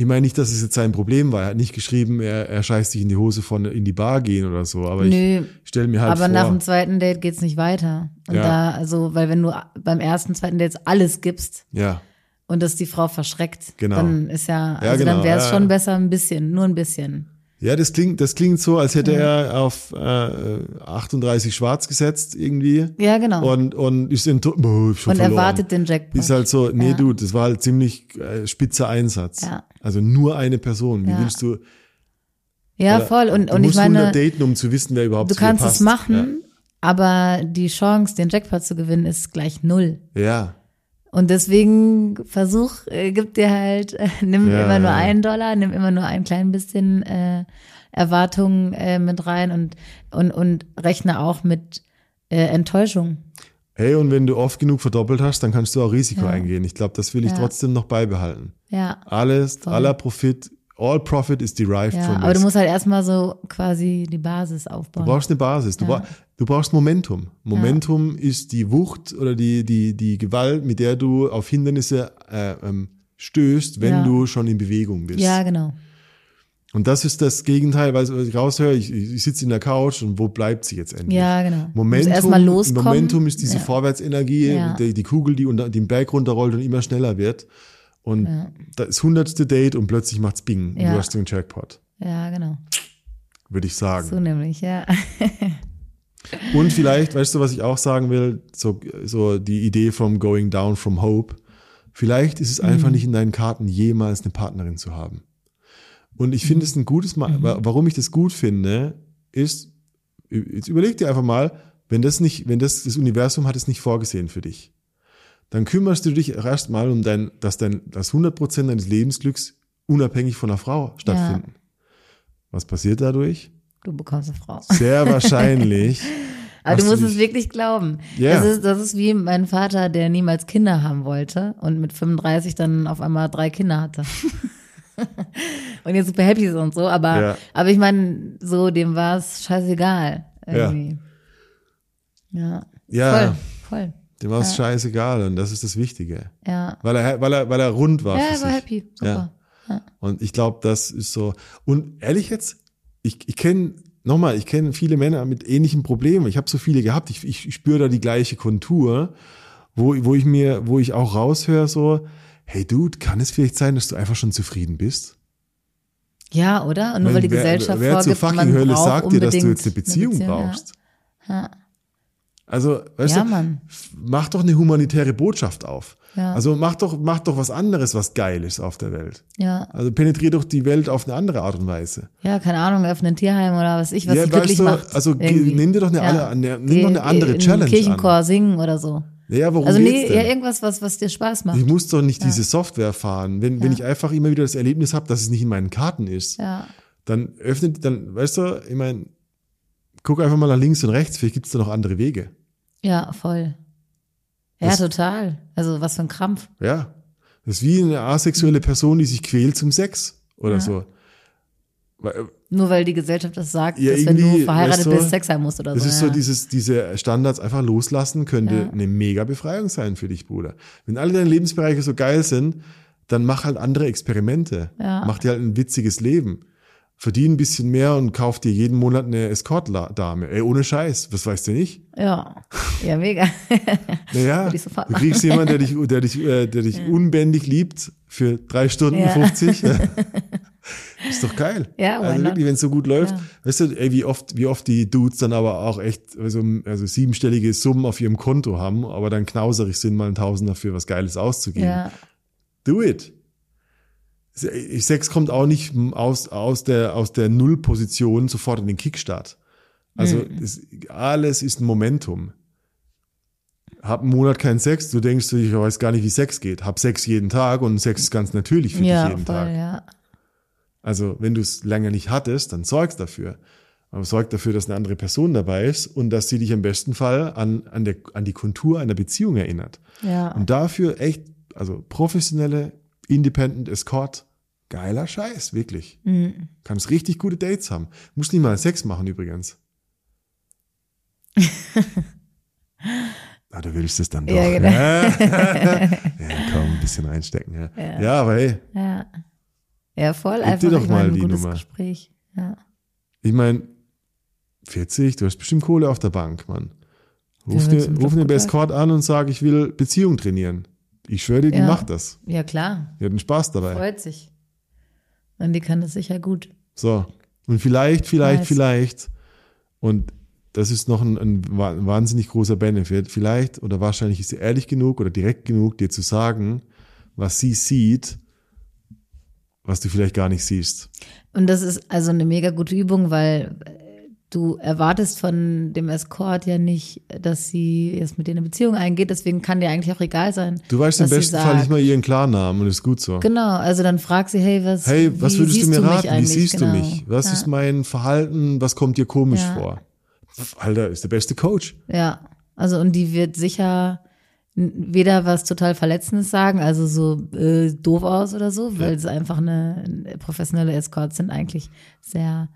Ich meine nicht, dass es jetzt sein Problem war. Er hat nicht geschrieben, er, er scheißt sich in die Hose von in die Bar gehen oder so. Aber Nö. ich stelle mir halt Aber vor. nach dem zweiten Date geht's nicht weiter. Und Ja. da, also, weil wenn du beim ersten, zweiten Date alles gibst ja, und das die Frau verschreckt, Genau. dann ist ja, also Ja, genau, dann wäre es ja, schon besser ein bisschen, nur ein bisschen. Ja, das klingt, das klingt so, als hätte er auf äh, 38 Schwarz gesetzt irgendwie. Ja, genau. Und und ist in, oh, schon und verloren. erwartet den Jackpot. Ist halt so, nee, Ja. du, das war halt ziemlich äh, spitzer Einsatz. Ja. Also nur eine Person. Wie Ja. willst du? ja, voll. Und, und ich musst 100 meine, daten, um zu wissen, wer überhaupt du kannst es machen, aber die Chance, den Jackpot zu gewinnen, ist gleich null. Ja. Und deswegen versuch, äh, gib dir halt, äh, nimm Ja, immer nur ja. einen Dollar, nimm immer nur ein klein bisschen äh, Erwartungen äh, mit rein und, und, und rechne auch mit äh, Enttäuschung. Hey, und wenn du oft genug verdoppelt hast, dann kannst du auch Risiko Ja. eingehen. Ich glaube, das will ich trotzdem noch beibehalten. Ja. Alles, Voll. aller Profit, all profit is derived from aber du risk. musst halt erstmal so quasi die Basis Du aufbauen. brauchst eine Basis. Du, Ja. Du brauchst Momentum. Momentum ist die Wucht oder die, die, die Gewalt, mit der du auf Hindernisse äh, ähm, stößt, wenn Ja. du schon in Bewegung bist. ja, genau. Und das ist das Gegenteil, weil ich raushöre, ich, ich sitze in der Couch und wo bleibt sie jetzt endlich? Ja, genau. Momentum. Momentum ist diese Ja. Vorwärtsenergie, Ja. die, die Kugel, die unter, den Berg runterrollt und immer schneller wird. Und Ja. das hundertste Date und plötzlich macht's Bing und Ja. du hast den Jackpot, Ja, genau. würde ich sagen. So nämlich, ja. Und vielleicht, weißt du, was ich auch sagen will, so, so die Idee vom Going Down from Hope. Vielleicht ist es Mhm. einfach nicht in deinen Karten, jemals eine Partnerin zu haben. Und ich Mhm. finde es ein gutes Mal, wa- warum ich das gut finde, ist, jetzt überleg dir einfach mal, wenn das nicht, wenn das, das Universum hat es nicht vorgesehen für dich. dann kümmerst du dich erstmal um dein, dass dein, das 100% deines Lebensglücks unabhängig von einer Frau stattfinden. Was passiert dadurch? Du bekommst eine Frau. Sehr wahrscheinlich. Aber du musst es wirklich glauben. Ja. Das, ist, das ist wie mein Vater, der niemals Kinder haben wollte und mit 35 dann auf einmal drei Kinder hatte. und jetzt super happy ist und so. Aber, Ja. aber ich meine, so, dem war es scheißegal. Irgendwie. Ja. Ja, Voll, voll. dem war es scheißegal und das ist das Wichtige. Ja. Weil er, weil er, weil er rund war. Ja, er war happy. Super. Und ich glaube, das ist so. Und ehrlich jetzt, ich, ich kenne, nochmal, ich kenne viele Männer mit ähnlichen Problemen. Ich habe so viele gehabt. Ich, ich, ich spüre da die gleiche Kontur, wo, wo ich mir, wo ich auch raushöre, so, hey Dude, kann es vielleicht sein, dass du einfach schon zufrieden bist? Ja, oder? Und nur weil die wer, Gesellschaft wer zur vorgibt, fucking man Hölle sagt dir, dass du jetzt eine Beziehung, ja. brauchst? Ja. Also, weißt Ja, du, Mann. mach doch eine humanitäre Botschaft auf. Ja. Also mach doch, mach doch was anderes, was geil ist auf der Welt. Ja. Also penetrier doch die Welt auf eine andere Art und Weise. Ja, keine Ahnung, öffnen ein Tierheim oder was ich, was Ja, dich glücklich du, macht. also ge- irgendwie. nimm dir doch eine alle- eine- nimm doch eine andere in Challenge Kirchenchor singen oder so. Ja, worum Also nee, ja, irgendwas, was, was dir Spaß macht. Ich muss doch nicht diese Software fahren. Wenn, wenn Ja. ich einfach immer wieder das Erlebnis habe, dass es nicht in meinen Karten ist, Ja. dann öffnet, dann, weißt du, ich meine, guck einfach mal nach links und rechts, vielleicht gibt's da noch andere Wege. Ja, voll. Ja, Das- total. Also was für ein Krampf. Ja. Das ist wie eine asexuelle Person, die sich quält zum Sex oder Ja. so. Weil, Nur weil die Gesellschaft das sagt, Ja, dass wenn du verheiratet weißt du, bist, Sex haben musst oder Das so. ist ja. so dieses, diese Standards einfach loslassen könnte Ja. eine mega Befreiung sein für dich, Bruder. Wenn alle deine Lebensbereiche so geil sind, dann mach halt andere Experimente. Ja. Mach dir halt ein witziges Leben. Verdien ein bisschen mehr und kauf dir jeden Monat eine Escort-Dame. Ey, ohne Scheiß. Was weißt du nicht? ja. ja, mega. Naja, du kriegst jemanden, der dich, der dich, äh, der dich unbändig liebt für drei Stunden Ja. 50. ist doch geil. Ja, also wirklich, wenn es so gut läuft. Ja. Weißt du, ey, wie oft, wie oft die Dudes dann aber auch echt also, also siebenstellige Summen auf ihrem Konto haben, aber dann knauserig sind, mal einen Tausender für was Geiles auszugeben. ja. Do it. Sex kommt auch nicht aus, aus der, aus der Nullposition sofort in den Kickstart. Also Mhm. es, alles ist ein Momentum. Hab einen Monat keinen Sex, du denkst, ich weiß gar nicht, wie Sex geht. Hab Sex jeden Tag und Sex ist ganz natürlich für Ja, dich jeden voll, Tag. ja. Also wenn du es lange nicht hattest, dann sorgst dafür. Aber sorg dafür, dass eine andere Person dabei ist und dass sie dich im besten Fall an, an, der, an die Kontur einer Beziehung erinnert. Ja. Und dafür echt, also professionelle, independent Escort, geiler Scheiß, wirklich. Mhm. Kannst richtig gute Dates haben. Muss nicht mal Sex machen übrigens. Ah, du willst es dann doch. Ja, genau. ja, komm, ein bisschen reinstecken. Ja, ja. Ja. aber hey, Ja. Ja, voll einfach dir doch ich mal meine, ein die Nummer. Gespräch. Ja. ich meine, 40, du hast bestimmt Kohle auf der Bank, Mann. Ruf, zum ruf gut Escort an und sag, ich will Beziehung trainieren. Ich schwöre dir, die macht das. ja, klar. Die hat einen Spaß dabei. Freut sich. Und die kann das sicher gut. So. Und vielleicht, vielleicht, Nice. vielleicht, und das ist noch ein, ein wa- ein wahnsinnig großer Benefit, vielleicht oder wahrscheinlich ist sie ehrlich genug oder direkt genug, dir zu sagen, was sie sieht, was du vielleicht gar nicht siehst. Und das ist also eine mega gute Übung, weil du erwartest von dem Escort ja nicht, dass sie jetzt mit dir eine Beziehung eingeht. Deswegen kann dir eigentlich auch egal sein. Du weißt im besten Fall nicht mal ihren Klarnamen und ist gut so. Genau, also dann frag sie, hey, was, Hey, was würdest du mir raten? Wie siehst genau. du mich? Was ja. ist mein Verhalten? Was kommt dir komisch Ja. vor? Alter, ist der beste Coach. Ja, also und die wird sicher weder was total Verletzendes sagen, also so äh, doof aus oder so, weil sie einfach eine, eine professionelle Escorts sind eigentlich sehr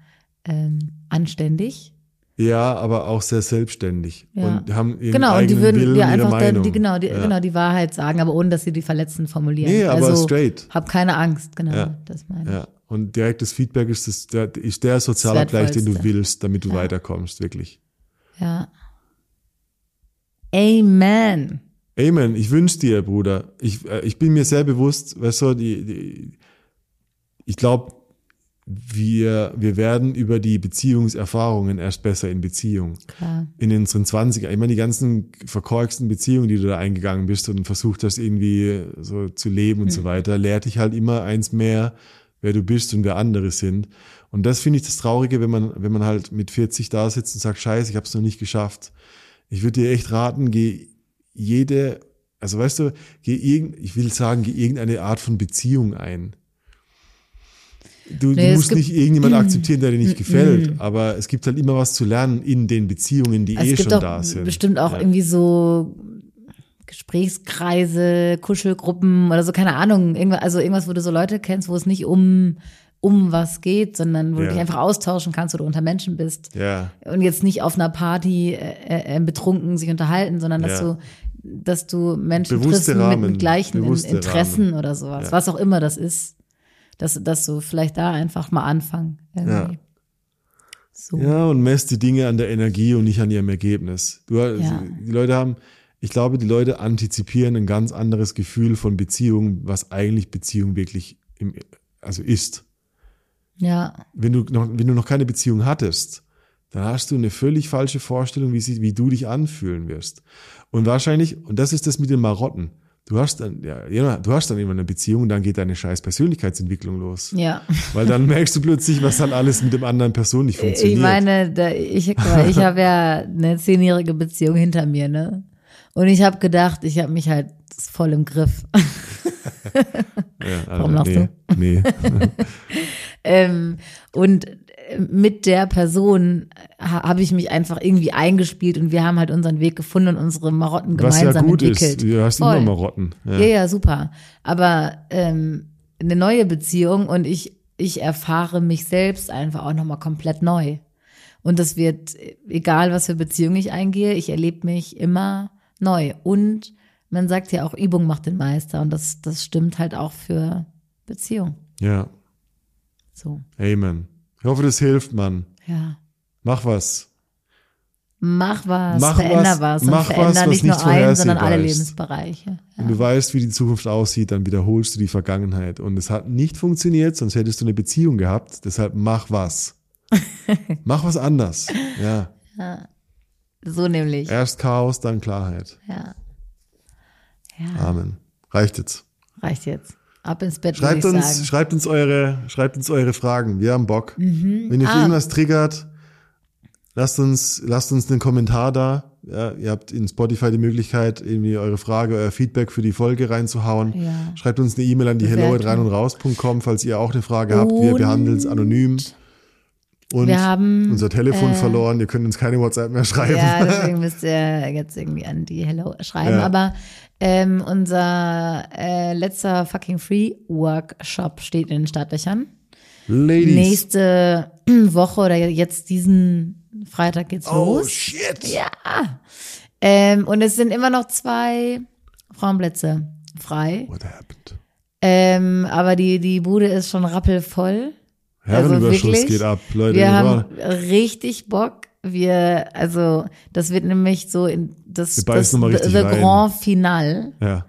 ähm, anständig. Ja, aber auch sehr selbstständig Ja. und haben ihren Genau, und eigenen die würden Willen dir und einfach dann, die, genau, die, ja. genau die Wahrheit sagen, aber ohne dass sie die verletzend formulieren. Nee, aber also, straight. Hab keine Angst, genau, Ja. das meine ich. Ja, und direktes Feedback ist, das, der, ist der Sozialabgleich, den du willst, damit du weiterkommst, wirklich. Ja. Amen. Amen, ich wünsch dir, Bruder. Ich, äh, ich bin mir sehr bewusst, weißt du, die, die, ich glaube, wir, wir werden über die Beziehungserfahrungen erst besser in Beziehung. Klar. In unseren 20er, ich meine, die ganzen verkorksten Beziehungen, die du da eingegangen bist und versucht hast, irgendwie so zu leben und so weiter, lehrt dich halt immer eins mehr, wer du bist und wer andere sind. Und das finde ich das Traurige, wenn man, wenn man halt mit 40 da sitzt und sagt, scheiße, ich habe es noch nicht geschafft. Ich würde dir echt raten, geh jede also weißt du, geh irgend, ich will sagen, geh irgendeine Art von Beziehung ein. Du, Nee, du musst nicht irgendjemanden akzeptieren, der dir nicht gefällt, aber es gibt halt immer was zu lernen in den Beziehungen, die eh schon da sind. bestimmt auch irgendwie so Gesprächskreise, Kuschelgruppen oder so, keine Ahnung. Irgendwas, also irgendwas, wo du so Leute kennst, wo es nicht um, um was geht, sondern wo Ja. du dich einfach austauschen kannst, wo du unter Menschen bist. Ja, Und jetzt nicht auf einer Party äh, äh, betrunken sich unterhalten, sondern dass Ja. du dass du Menschen Bewusste triffst mit, mit gleichen bewusste Interessen Rahmen. oder sowas, was auch immer das ist. Dass, dass du vielleicht da einfach mal anfangen. Irgendwie. Ja. So. Ja, und messt die Dinge an der Energie und nicht an ihrem Ergebnis. Du, Ja. Die Leute haben, ich glaube, die Leute antizipieren ein ganz anderes Gefühl von Beziehung, was eigentlich Beziehung wirklich im, also ist. ja. Wenn du noch, wenn du noch keine Beziehung hattest, dann hast du eine völlig falsche Vorstellung, wie, sie, wie du dich anfühlen wirst. Und wahrscheinlich, und das ist das mit den Marotten. Du hast dann, ja, du hast dann immer eine Beziehung und dann geht deine scheiß Persönlichkeitsentwicklung los. Ja. Weil dann merkst du plötzlich, was dann alles mit dem anderen Person nicht funktioniert. Ich meine, ich, ich habe ja eine zehnjährige Beziehung hinter mir, ne? Und ich habe gedacht, ich habe mich halt voll im Griff. Ja, also, Warum lachst nee, Nee. ähm, und mit der Person ha, habe ich mich einfach irgendwie eingespielt und wir haben halt unseren Weg gefunden und unsere Marotten Was ja gemeinsam gut entwickelt. ist. Du hast Voll. immer Marotten. Ja. Ja, ja, super. Aber ähm, eine neue Beziehung und ich, ich erfahre mich selbst einfach auch nochmal komplett neu. Und das wird, egal was für Beziehung ich eingehe, ich erlebe mich immer neu. Und man sagt ja auch, Übung macht den Meister. Und das, das stimmt halt auch für Beziehung. ja. So, Amen. Ich hoffe, das hilft, Mann. ja. Mach was. Mach was, Mach veränder was, was, und mach was, veränder was nicht nur einen, sondern alle. Lebensbereiche. Wenn du weißt, wie die Zukunft aussieht, dann wiederholst du die Vergangenheit. Und es hat nicht funktioniert, sonst hättest du eine Beziehung gehabt. Deshalb mach was. mach was anders. Ja. So nämlich. Erst Chaos, dann Klarheit. Ja. Ja, Amen. Reicht jetzt. reicht jetzt. Ab ins Bett, Schreibt uns, schreibt uns eure, schreibt uns eure Fragen. Wir haben Bock. Mhm. Wenn ihr Ah. irgendwas triggert, lasst uns, lasst uns einen Kommentar da. Ja, ihr habt in Spotify die Möglichkeit, irgendwie eure Frage, euer Feedback für die Folge reinzuhauen. Ja. Schreibt uns eine E-Mail an die hello rein und raus.com, falls ihr auch eine Frage habt. Wir behandeln es anonym. Und Wir haben, unser Telefon äh, verloren. Ihr könnt uns keine WhatsApp mehr schreiben. Ja, deswegen müsst ihr jetzt irgendwie an die Hello schreiben. Ja. Aber ähm, unser äh, letzter fucking Free Workshop steht in den Startlöchern. Ladies. Nächste Woche oder jetzt diesen Freitag geht's oh, los. shit. Ja. Ähm, und es sind immer noch zwei Frauenplätze frei. What happened? Ähm, aber die, die Bude ist schon rappelvoll. Herrenüberschuss Also wirklich, geht ab, Leute. Wir haben richtig Bock. Wir, also, das wird nämlich so in das, das the, rein. Grand Finale. ja.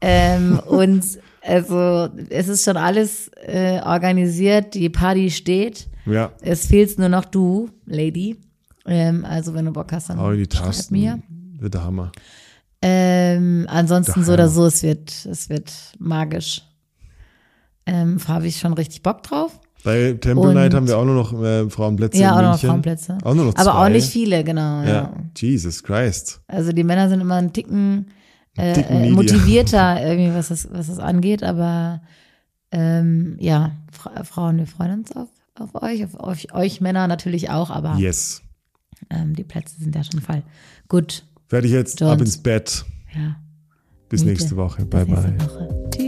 Ähm, und also, es ist schon alles äh, organisiert, die Party steht. Ja. Es fehlt nur noch du, Lady. Ähm, also, wenn du Bock hast, dann Hau in die schreib Tasten. mir. Wird der Hammer. Ähm, ansonsten Doch, so oder ja. so, es wird, es wird magisch. Ähm, habe ich schon richtig Bock drauf. Bei Temple Und- Night haben wir auch nur noch äh, Frauenplätze Ja, auch noch. Frauenplätze. Auch nur noch Aber zwei. auch nicht viele, genau. Ja. Ja. Jesus Christ. Also die Männer sind immer ein Ticken, äh, Ticken äh, motivierter, irgendwie, was das, was das angeht. Aber ähm, ja, Fra Frauen, wir freuen uns auf, auf euch, auf euch, euch Männer natürlich auch, aber Yes. ähm, die Plätze sind ja schon voll. Gut, Werde ich jetzt Jones. ab ins Bett. ja. Bis Miete. nächste Woche. Bis Bye bye. nächste Woche. Tschüss.